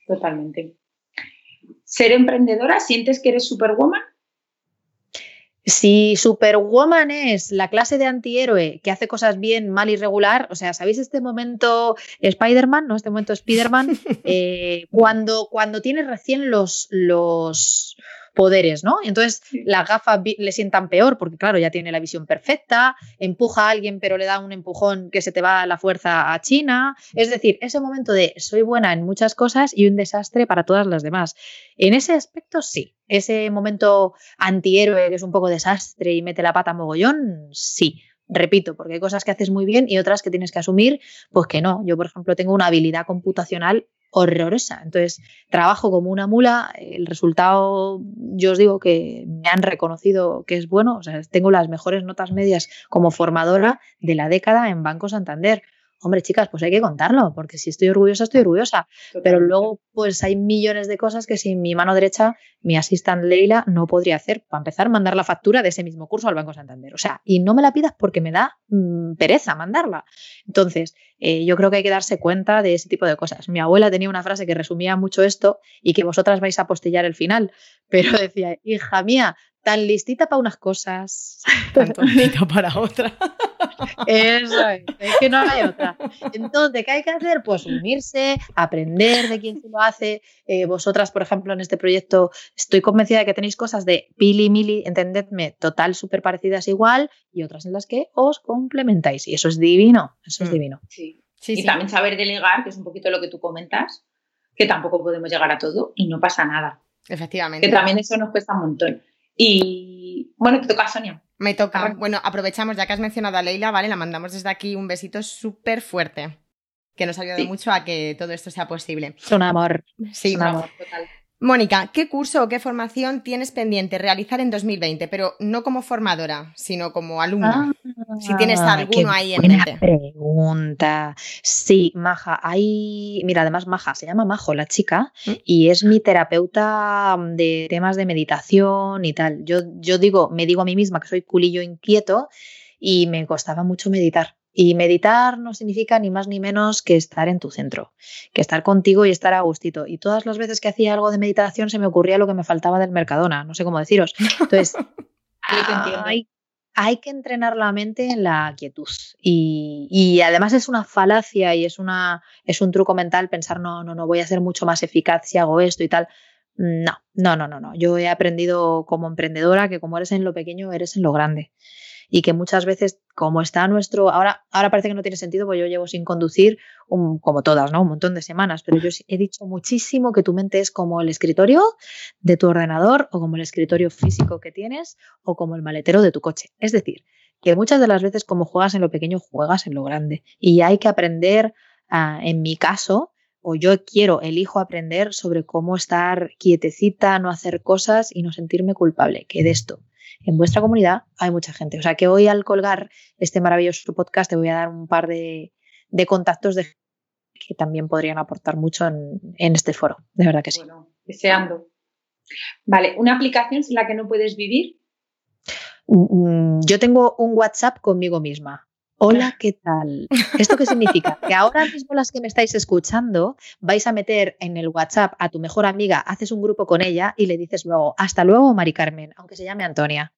Speaker 3: Totalmente ser emprendedora, ¿sientes que eres superwoman?
Speaker 4: Si Superwoman es la clase de antihéroe que hace cosas bien, mal y regular, o sea, ¿sabéis este momento Spider-Man, no? Este momento Spider-Man, eh, cuando, cuando tienes recién los, los, poderes, ¿no? Entonces las gafas le sientan peor porque, claro, ya tiene la visión perfecta, empuja a alguien pero le da un empujón que se te va la fuerza a China. Es decir, ese momento de soy buena en muchas cosas y un desastre para todas las demás. En ese aspecto sí, ese momento antihéroe que es un poco desastre y mete la pata mogollón, sí repito, porque hay cosas que haces muy bien y otras que tienes que asumir, pues que no. Yo, por ejemplo, tengo una habilidad computacional horrorosa. Entonces, trabajo como una mula, el resultado, yo os digo que me han reconocido que es bueno, o sea, tengo las mejores notas medias como formadora de la década en Banco Santander hombre, chicas, pues hay que contarlo, porque si estoy orgullosa, estoy orgullosa. Pero luego, pues hay millones de cosas que sin mi mano derecha, mi asistente Leila no podría hacer. Para empezar, mandar la factura de ese mismo curso al Banco Santander. O sea, y no me la pidas porque me da mm, pereza mandarla. Entonces, eh, yo creo que hay que darse cuenta de ese tipo de cosas. Mi abuela tenía una frase que resumía mucho esto y que vosotras vais a postillar el final, pero decía, hija mía, tan listita para unas cosas,
Speaker 2: tan tontita para otra.
Speaker 4: Eso es, es que no hay otra. Entonces, ¿qué hay que hacer? Pues unirse, aprender de quién se lo hace. Eh, vosotras, por ejemplo, en este proyecto, estoy convencida de que tenéis cosas de pili, mili, entendedme, total, súper parecidas igual, y otras en las que os complementáis. Y eso es divino, eso es mm. divino.
Speaker 3: Sí. Sí, y también saber delegar, que es un poquito lo que tú comentas, que tampoco podemos llegar a todo y no pasa nada.
Speaker 2: Efectivamente.
Speaker 3: Que también eso nos cuesta un montón. Y bueno, te toca, Sonia.
Speaker 2: Me toca. Bueno, aprovechamos, ya que has mencionado a Leila, ¿vale? La mandamos desde aquí un besito súper fuerte. Que nos ha ayudado mucho a que todo esto sea posible.
Speaker 4: Es un amor.
Speaker 2: Sí,
Speaker 4: un
Speaker 2: amor. Total. Mónica, ¿qué curso o qué formación tienes pendiente realizar en 2020? Pero no como formadora, sino como alumna. si tienes ah, alguno ahí en mente.
Speaker 4: Pregunta. Sí, Maja. Hay. Mira, además, Maja, se llama Majo, la chica, ¿Mm? y es mi terapeuta de temas de meditación y tal. Yo, yo digo, me digo a mí misma que soy culillo inquieto y me costaba mucho meditar. Y meditar no significa ni más ni menos que estar en tu centro, que estar contigo y estar a gustito. Y todas las veces que hacía algo de meditación se me ocurría lo que me faltaba del Mercadona, no sé cómo deciros. Entonces, hay, hay, que entrenar la mente en la quietud. Y, y, además es una falacia y es, una, es un truco mental pensar, no, no, no, voy a ser mucho más eficaz si hago esto y tal. No, no, no, no, no. Yo he aprendido como emprendedora que como eres en lo pequeño, eres en lo grande. Y que muchas veces, como está nuestro, ahora, ahora parece que no tiene sentido, porque yo llevo sin conducir, como todas, ¿no? Un montón de semanas, pero yo he dicho muchísimo que tu mente es como el escritorio de tu ordenador o como el escritorio físico que tienes o como el maletero de tu coche. Es decir, que muchas de las veces como juegas en lo pequeño, juegas en lo grande y hay que aprender, ah, en mi caso, o yo quiero, elijo aprender sobre cómo estar quietecita, no hacer cosas y no sentirme culpable, que de esto en vuestra comunidad hay mucha gente. O sea que hoy al colgar este maravilloso podcast te voy a dar un par de, contactos de que también podrían aportar mucho en, este foro. De verdad que sí.
Speaker 3: Bueno, deseando. Vale, ¿una aplicación sin la que no puedes vivir?
Speaker 4: Mm, yo tengo un WhatsApp conmigo misma. Hola, ¿qué tal? ¿Esto qué significa? Que ahora mismo las que me estáis escuchando vais a meter en el WhatsApp a tu mejor amiga, haces un grupo con ella y le dices luego, hasta luego, Mari Carmen, aunque se llame Antonia.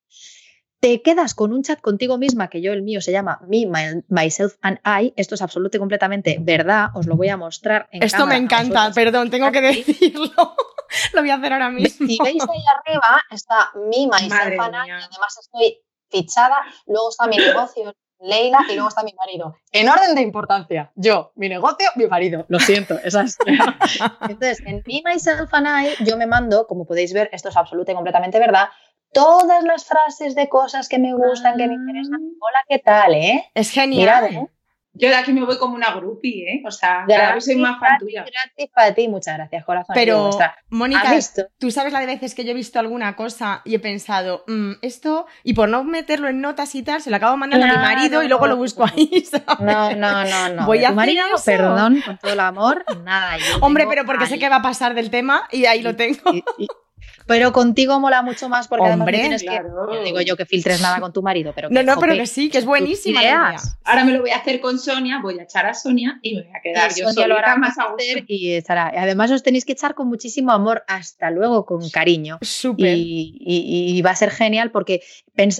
Speaker 4: Te quedas con un chat contigo misma, que yo el mío se llama Me, Myself and I. Esto es absolutamente completamente verdad. Os lo voy a mostrar en
Speaker 2: Esto me encanta, perdón, tengo que decirlo. lo voy a hacer ahora mismo.
Speaker 4: Si veis ahí arriba está Me, Myself and I. además estoy fichada. Luego está mi negocio, Leila y luego está mi marido. En orden de importancia, yo, mi negocio, mi marido. Lo siento, esa es. Entonces, en Me, Myself and I, yo me mando, como podéis ver, esto es absoluta y completamente verdad, todas las frases de cosas que me gustan, que me interesan. Ah. Hola, ¿qué tal, eh?
Speaker 2: Es genial. ¿eh?
Speaker 3: Yo de aquí me voy como una groupie, ¿eh? O sea, cada vez soy más fan tuya.
Speaker 4: Gracias para ti, muchas gracias, corazón.
Speaker 2: Pero, Mónica, tú sabes la de veces que yo he visto alguna cosa y he pensado, mm, esto, y por no meterlo en notas y tal, se lo acabo mandando a mi marido y luego lo busco ahí,
Speaker 4: No, no, no, no. Voy a tu marido, perdón, con todo el amor, nada.
Speaker 2: Hombre, pero porque sé que va a pasar del tema y ahí lo tengo.
Speaker 4: Pero contigo mola mucho más porque además no tienes que. digo yo que filtres nada con tu marido, pero.
Speaker 2: no, no, pero que sí, que es buenísima.
Speaker 3: Ahora me lo voy a hacer con Sonia, voy a echar a Sonia y me voy a quedar yo Sonia lo hará más a
Speaker 4: Y estará. Además, os tenéis que echar con muchísimo amor, hasta luego, con cariño.
Speaker 2: Súper.
Speaker 4: Y, va a ser genial porque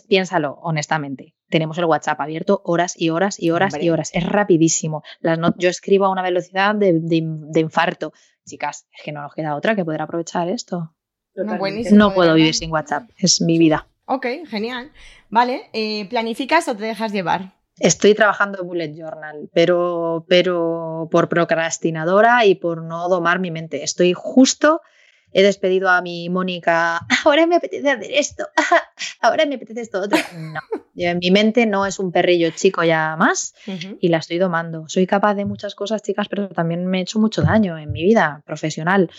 Speaker 4: piénsalo, honestamente tenemos el WhatsApp abierto horas y horas y horas y horas. Es rapidísimo. Las yo escribo a una velocidad de, de, infarto. Chicas, es que no nos queda otra que poder aprovechar esto. No, puedo vivir sin WhatsApp, es mi vida.
Speaker 2: Ok, genial. Vale, eh, ¿planificas o te dejas llevar?
Speaker 4: Estoy trabajando en Bullet Journal, pero, pero por procrastinadora y por no domar mi mente. Estoy justo, he despedido a mi Mónica, ahora me apetece hacer esto, ahora me apetece esto otro. No, en mi mente no es un perrillo chico ya más y la estoy domando. Soy capaz de muchas cosas, chicas, pero también me he hecho mucho daño en mi vida profesional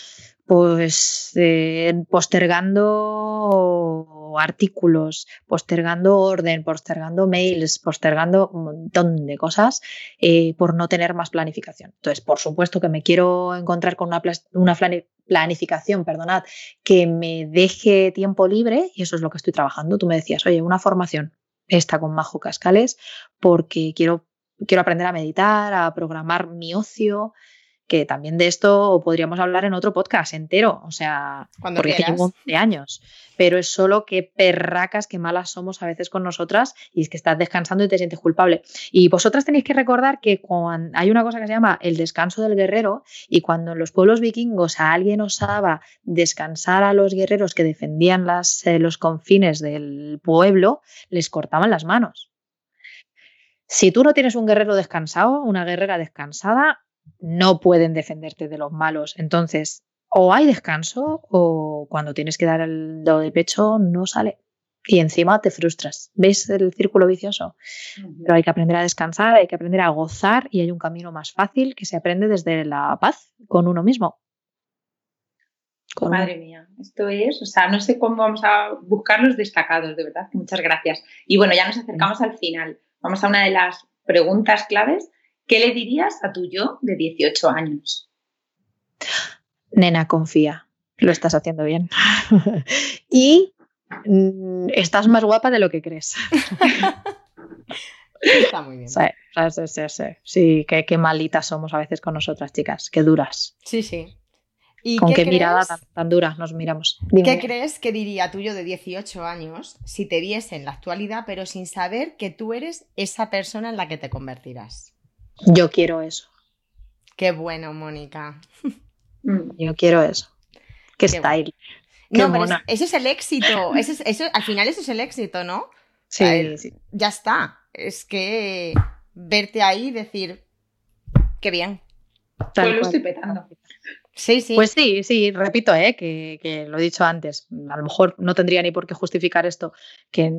Speaker 4: pues eh, postergando artículos, postergando orden, postergando mails, postergando un montón de cosas eh, por no tener más planificación. Entonces, por supuesto que me quiero encontrar con una, planificación, perdonad, que me deje tiempo libre y eso es lo que estoy trabajando. Tú me decías, oye, una formación, esta con Majo Cascales, porque quiero, quiero aprender a meditar, a programar mi ocio, que también de esto podríamos hablar en otro podcast entero, o sea,
Speaker 2: Cuando
Speaker 4: porque llevo de años, pero es solo que perracas, que malas somos a veces con nosotras y es que estás descansando y te sientes culpable. Y vosotras tenéis que recordar que cuando hay una cosa que se llama el descanso del guerrero y cuando en los pueblos vikingos a alguien osaba descansar a los guerreros que defendían las, eh, los confines del pueblo, les cortaban las manos. Si tú no tienes un guerrero descansado, una guerrera descansada, no pueden defenderte de los malos. Entonces, o hay descanso o cuando tienes que dar el dedo de pecho no sale. Y encima te frustras. ¿Ves el círculo vicioso? Pero hay que aprender a descansar, hay que aprender a gozar y hay un camino más fácil que se aprende desde la paz con uno mismo.
Speaker 3: Madre mía, esto es, o sea, no sé cómo vamos a buscar los destacados, de verdad. Muchas gracias. Y bueno, ya nos acercamos al final. Vamos a una de las preguntas claves ¿Qué le dirías a tu yo de 18 años?
Speaker 4: Nena, confía, lo estás haciendo bien. y mm, estás más guapa de lo que crees.
Speaker 2: Está muy bien.
Speaker 4: Sí, sí, sí, sí. qué, qué, malitas somos a veces con nosotras, chicas. Qué duras.
Speaker 2: Sí, sí.
Speaker 4: ¿Y ¿Con qué, mirada tan, tan, dura nos miramos?
Speaker 2: ¿Qué crees que diría tuyo de 18 años si te viese en la actualidad, pero sin saber que tú eres esa persona en la que te convertirás?
Speaker 4: Yo quiero eso.
Speaker 2: Qué bueno, Mónica.
Speaker 4: Mm. Yo quiero eso. Qué, style.
Speaker 2: no, pero ese es el éxito. al final ese es el éxito, ¿no? Sí, sí. Ya está. Es que verte ahí y decir, qué bien.
Speaker 3: pues lo estoy petando.
Speaker 4: Sí, sí. Pues sí, sí, repito, ¿eh? que, lo he dicho antes. A lo mejor no tendría ni por qué justificar esto que,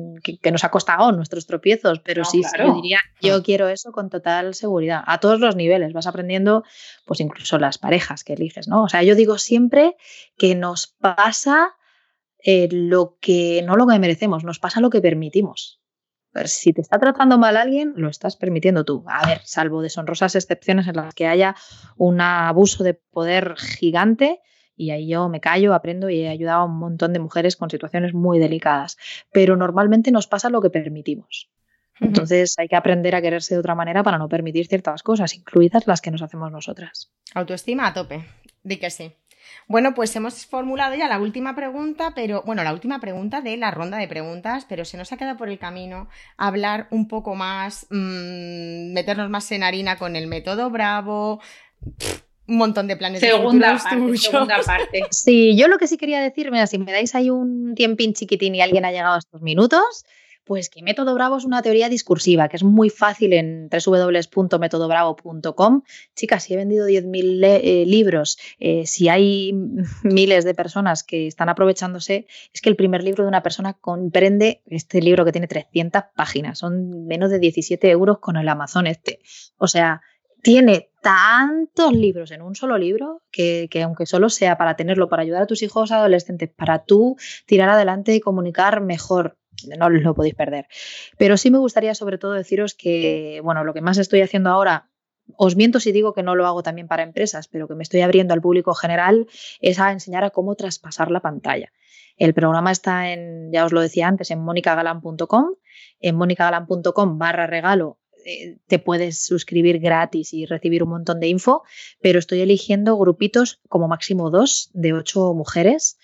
Speaker 4: nos ha costado nuestros tropiezos, pero sí, yo diría, yo quiero eso con total seguridad, a todos los niveles. Vas aprendiendo, pues incluso las parejas que eliges, ¿no? O sea, yo digo siempre que nos pasa eh, lo que, no lo que merecemos, nos pasa lo que permitimos. Si te está tratando mal alguien, lo estás permitiendo tú. A ver, salvo deshonrosas excepciones en las que haya un abuso de poder gigante, y ahí yo me callo, aprendo y he ayudado a un montón de mujeres con situaciones muy delicadas. Pero normalmente nos pasa lo que permitimos. Entonces hay que aprender a quererse de otra manera para no permitir ciertas cosas, incluidas las que nos hacemos nosotras.
Speaker 2: Autoestima a tope. Di que sí. Bueno, pues hemos formulado ya la última pregunta, pero bueno, la última pregunta de la ronda de preguntas, pero se nos ha quedado por el camino hablar un poco más, mmm, meternos más en harina con el método Bravo. un montón de planes
Speaker 3: segunda de parte, segunda parte.
Speaker 4: Sí, yo lo que sí quería decir, mira, si me dais ahí un tiempín chiquitín y alguien ha llegado a estos minutos, pues que Método Bravo es una teoría discursiva, que es muy fácil en www.metodobravo.com. Chicas, si he vendido 10.000 eh, libros, eh, si hay miles de personas que están aprovechándose, es que el primer libro de una persona comprende este libro que tiene 300 páginas, son menos de 17 euros con el Amazon este. O sea, tiene tantos libros en un solo libro que, que, aunque solo sea para tenerlo, para ayudar a tus hijos adolescentes, para tú tirar adelante y comunicar mejor no lo podéis perder. Pero sí me gustaría sobre todo deciros que, bueno, lo que más estoy haciendo ahora, os miento si digo que no lo hago también para empresas, pero que me estoy abriendo al público general, es a enseñar a cómo traspasar la pantalla. El programa está en, ya os lo decía antes, en monicagalan.com. En monicagalan.com barra regalo eh, te puedes suscribir gratis y recibir un montón de info, pero estoy eligiendo grupitos como máximo dos de ocho mujeres,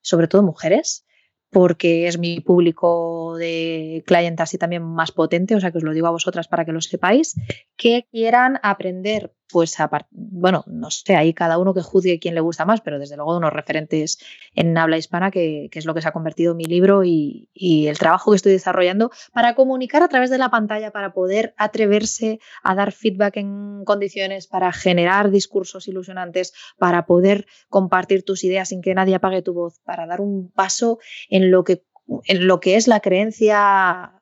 Speaker 4: sobre todo mujeres, porque es mi público de clientes y también más potente, o sea que os lo digo a vosotras para que lo sepáis, que quieran aprender pues bueno, no sé, ahí cada uno que juzgue quién le gusta más, pero desde luego unos referentes en habla hispana, que, es lo que se ha convertido mi libro y, el trabajo que estoy desarrollando para comunicar a través de la pantalla, para poder atreverse a dar feedback en condiciones, para generar discursos ilusionantes, para poder compartir tus ideas sin que nadie apague tu voz, para dar un paso en lo que es la creencia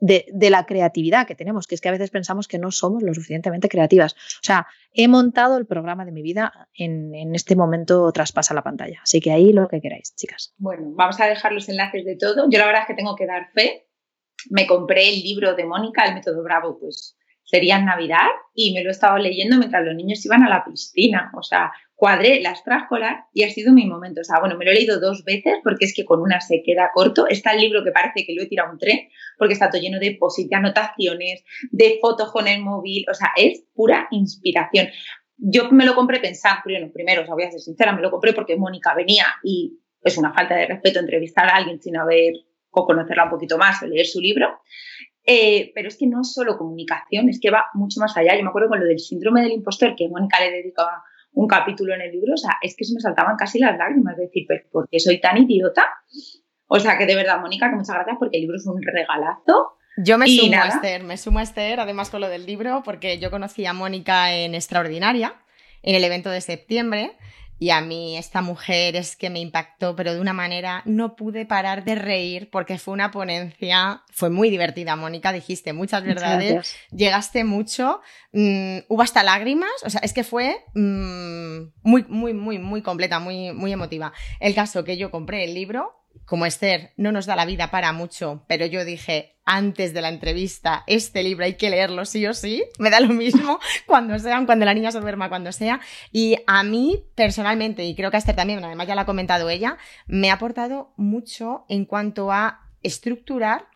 Speaker 4: de, la creatividad que tenemos, que es que a veces pensamos que no somos lo suficientemente creativas. O sea, he montado el programa de mi vida en, en este momento traspasa la pantalla. Así que ahí lo que queráis, chicas.
Speaker 3: Bueno, vamos a dejar los enlaces de todo. Yo la verdad es que tengo que dar fe. Me compré el libro de Mónica, el método Bravo, pues sería en Navidad y me lo he estado leyendo mientras los niños iban a la piscina. O sea, cuadré la extraescolar y ha sido mi momento. O sea, bueno, me lo he leído dos veces porque es que con una se queda corto. Está el libro que parece que lo he tirado un tren porque está todo lleno de posit, de anotaciones, de fotos con el móvil. O sea, es pura inspiración. Yo me lo compré pensando, primero, o sea, voy a ser sincera, me lo compré porque Mónica venía y es una falta de respeto entrevistar a alguien sin haber o conocerla un poquito más o leer su libro. Eh, pero es que no es solo comunicación, es que va mucho más allá. Yo me acuerdo con lo del síndrome del impostor que Mónica le dedicaba un capítulo en el libro, o sea, es que se me saltaban casi las lágrimas, de decir, ¿por qué soy tan idiota? O sea, que de verdad, Mónica, que muchas gracias porque el libro es un regalazo.
Speaker 2: Yo me sumo a Esther, me sumo a Esther, además con lo del libro, porque yo conocí a Mónica en Extraordinaria, en el evento de septiembre, y a mí esta mujer es que me impactó, pero de una manera no pude parar de reír porque fue una ponencia, fue muy divertida, Mónica, dijiste muchas verdades, llegaste mucho, mm, hubo hasta lágrimas, o sea, es que fue mm, muy, muy, muy, muy completa, muy, muy emotiva. El caso que yo compré el libro, como Esther no nos da la vida para mucho, pero yo dije antes de la entrevista, este libro hay que leerlo sí o sí, me da lo mismo cuando sea, cuando la niña se duerma, cuando sea. Y a mí personalmente, y creo que a Esther también, además ya lo ha comentado ella, me ha aportado mucho en cuanto a estructurar,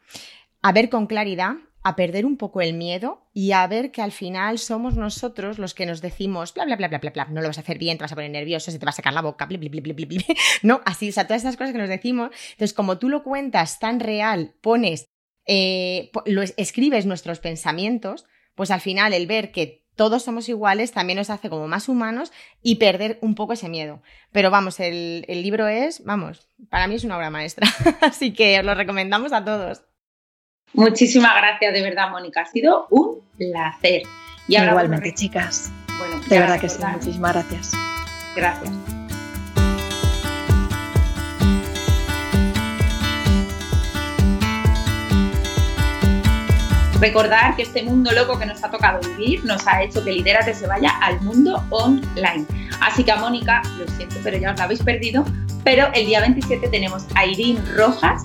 Speaker 2: a ver con claridad a perder un poco el miedo y a ver que al final somos nosotros los que nos decimos bla bla bla bla bla bla, no lo vas a hacer bien, te vas a poner nervioso, se te va a sacar la boca, bla bla bla bla bla, no, así, o sea, todas esas cosas que nos decimos. Entonces, como tú lo cuentas tan real, pones, eh, lo escribes nuestros pensamientos, pues al final el ver que todos somos iguales también nos hace como más humanos y perder un poco ese miedo. Pero vamos, el, el libro es, vamos, para mí es una obra maestra, así que os lo recomendamos a todos.
Speaker 3: Muchísimas gracias, de verdad, Mónica. Ha sido un placer.
Speaker 4: Y Igualmente, chicas. Bueno, de verdad que sí. Muchísimas gracias.
Speaker 3: Gracias. Recordar que este mundo loco que nos ha tocado vivir nos ha hecho que Lidérate se vaya al mundo online. Así que a Mónica, lo siento, pero ya os la habéis perdido, pero el día 27 tenemos a Irene Rojas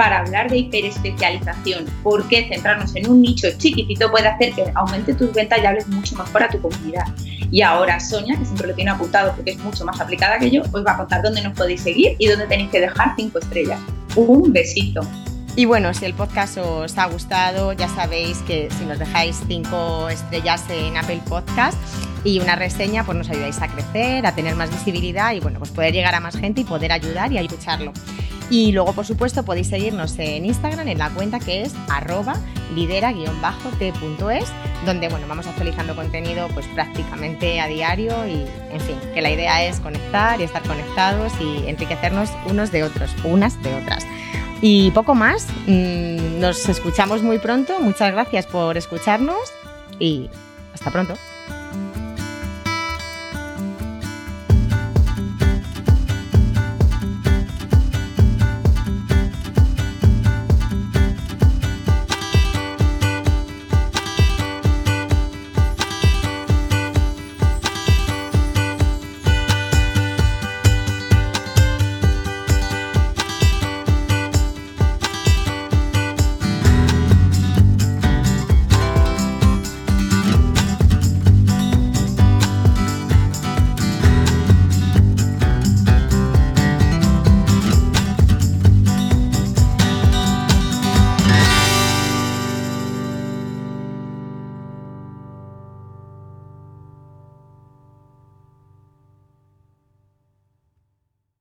Speaker 3: para hablar de hiperespecialización, porque centrarnos en un nicho chiquitito puede hacer que aumente tus ventas y hables mucho mejor a tu comunidad. Y ahora Sonia, que siempre lo tiene apuntado porque es mucho más aplicada que yo, os va a contar dónde nos podéis seguir y dónde tenéis que dejar cinco estrellas. Un besito.
Speaker 2: Y bueno, si el podcast os ha gustado, ya sabéis que si nos dejáis cinco estrellas en Apple Podcast y una reseña, pues nos ayudáis a crecer, a tener más visibilidad y bueno, pues poder llegar a más gente y poder ayudar y escucharlo. Y luego, por supuesto, podéis seguirnos en Instagram en la cuenta que es arroba lidera-t.es, donde bueno, vamos actualizando contenido pues prácticamente a diario y en fin, que la idea es conectar y estar conectados y enriquecernos unos de otros, unas de otras. Y poco más, mm, nos escuchamos muy pronto, muchas gracias por escucharnos y hasta pronto.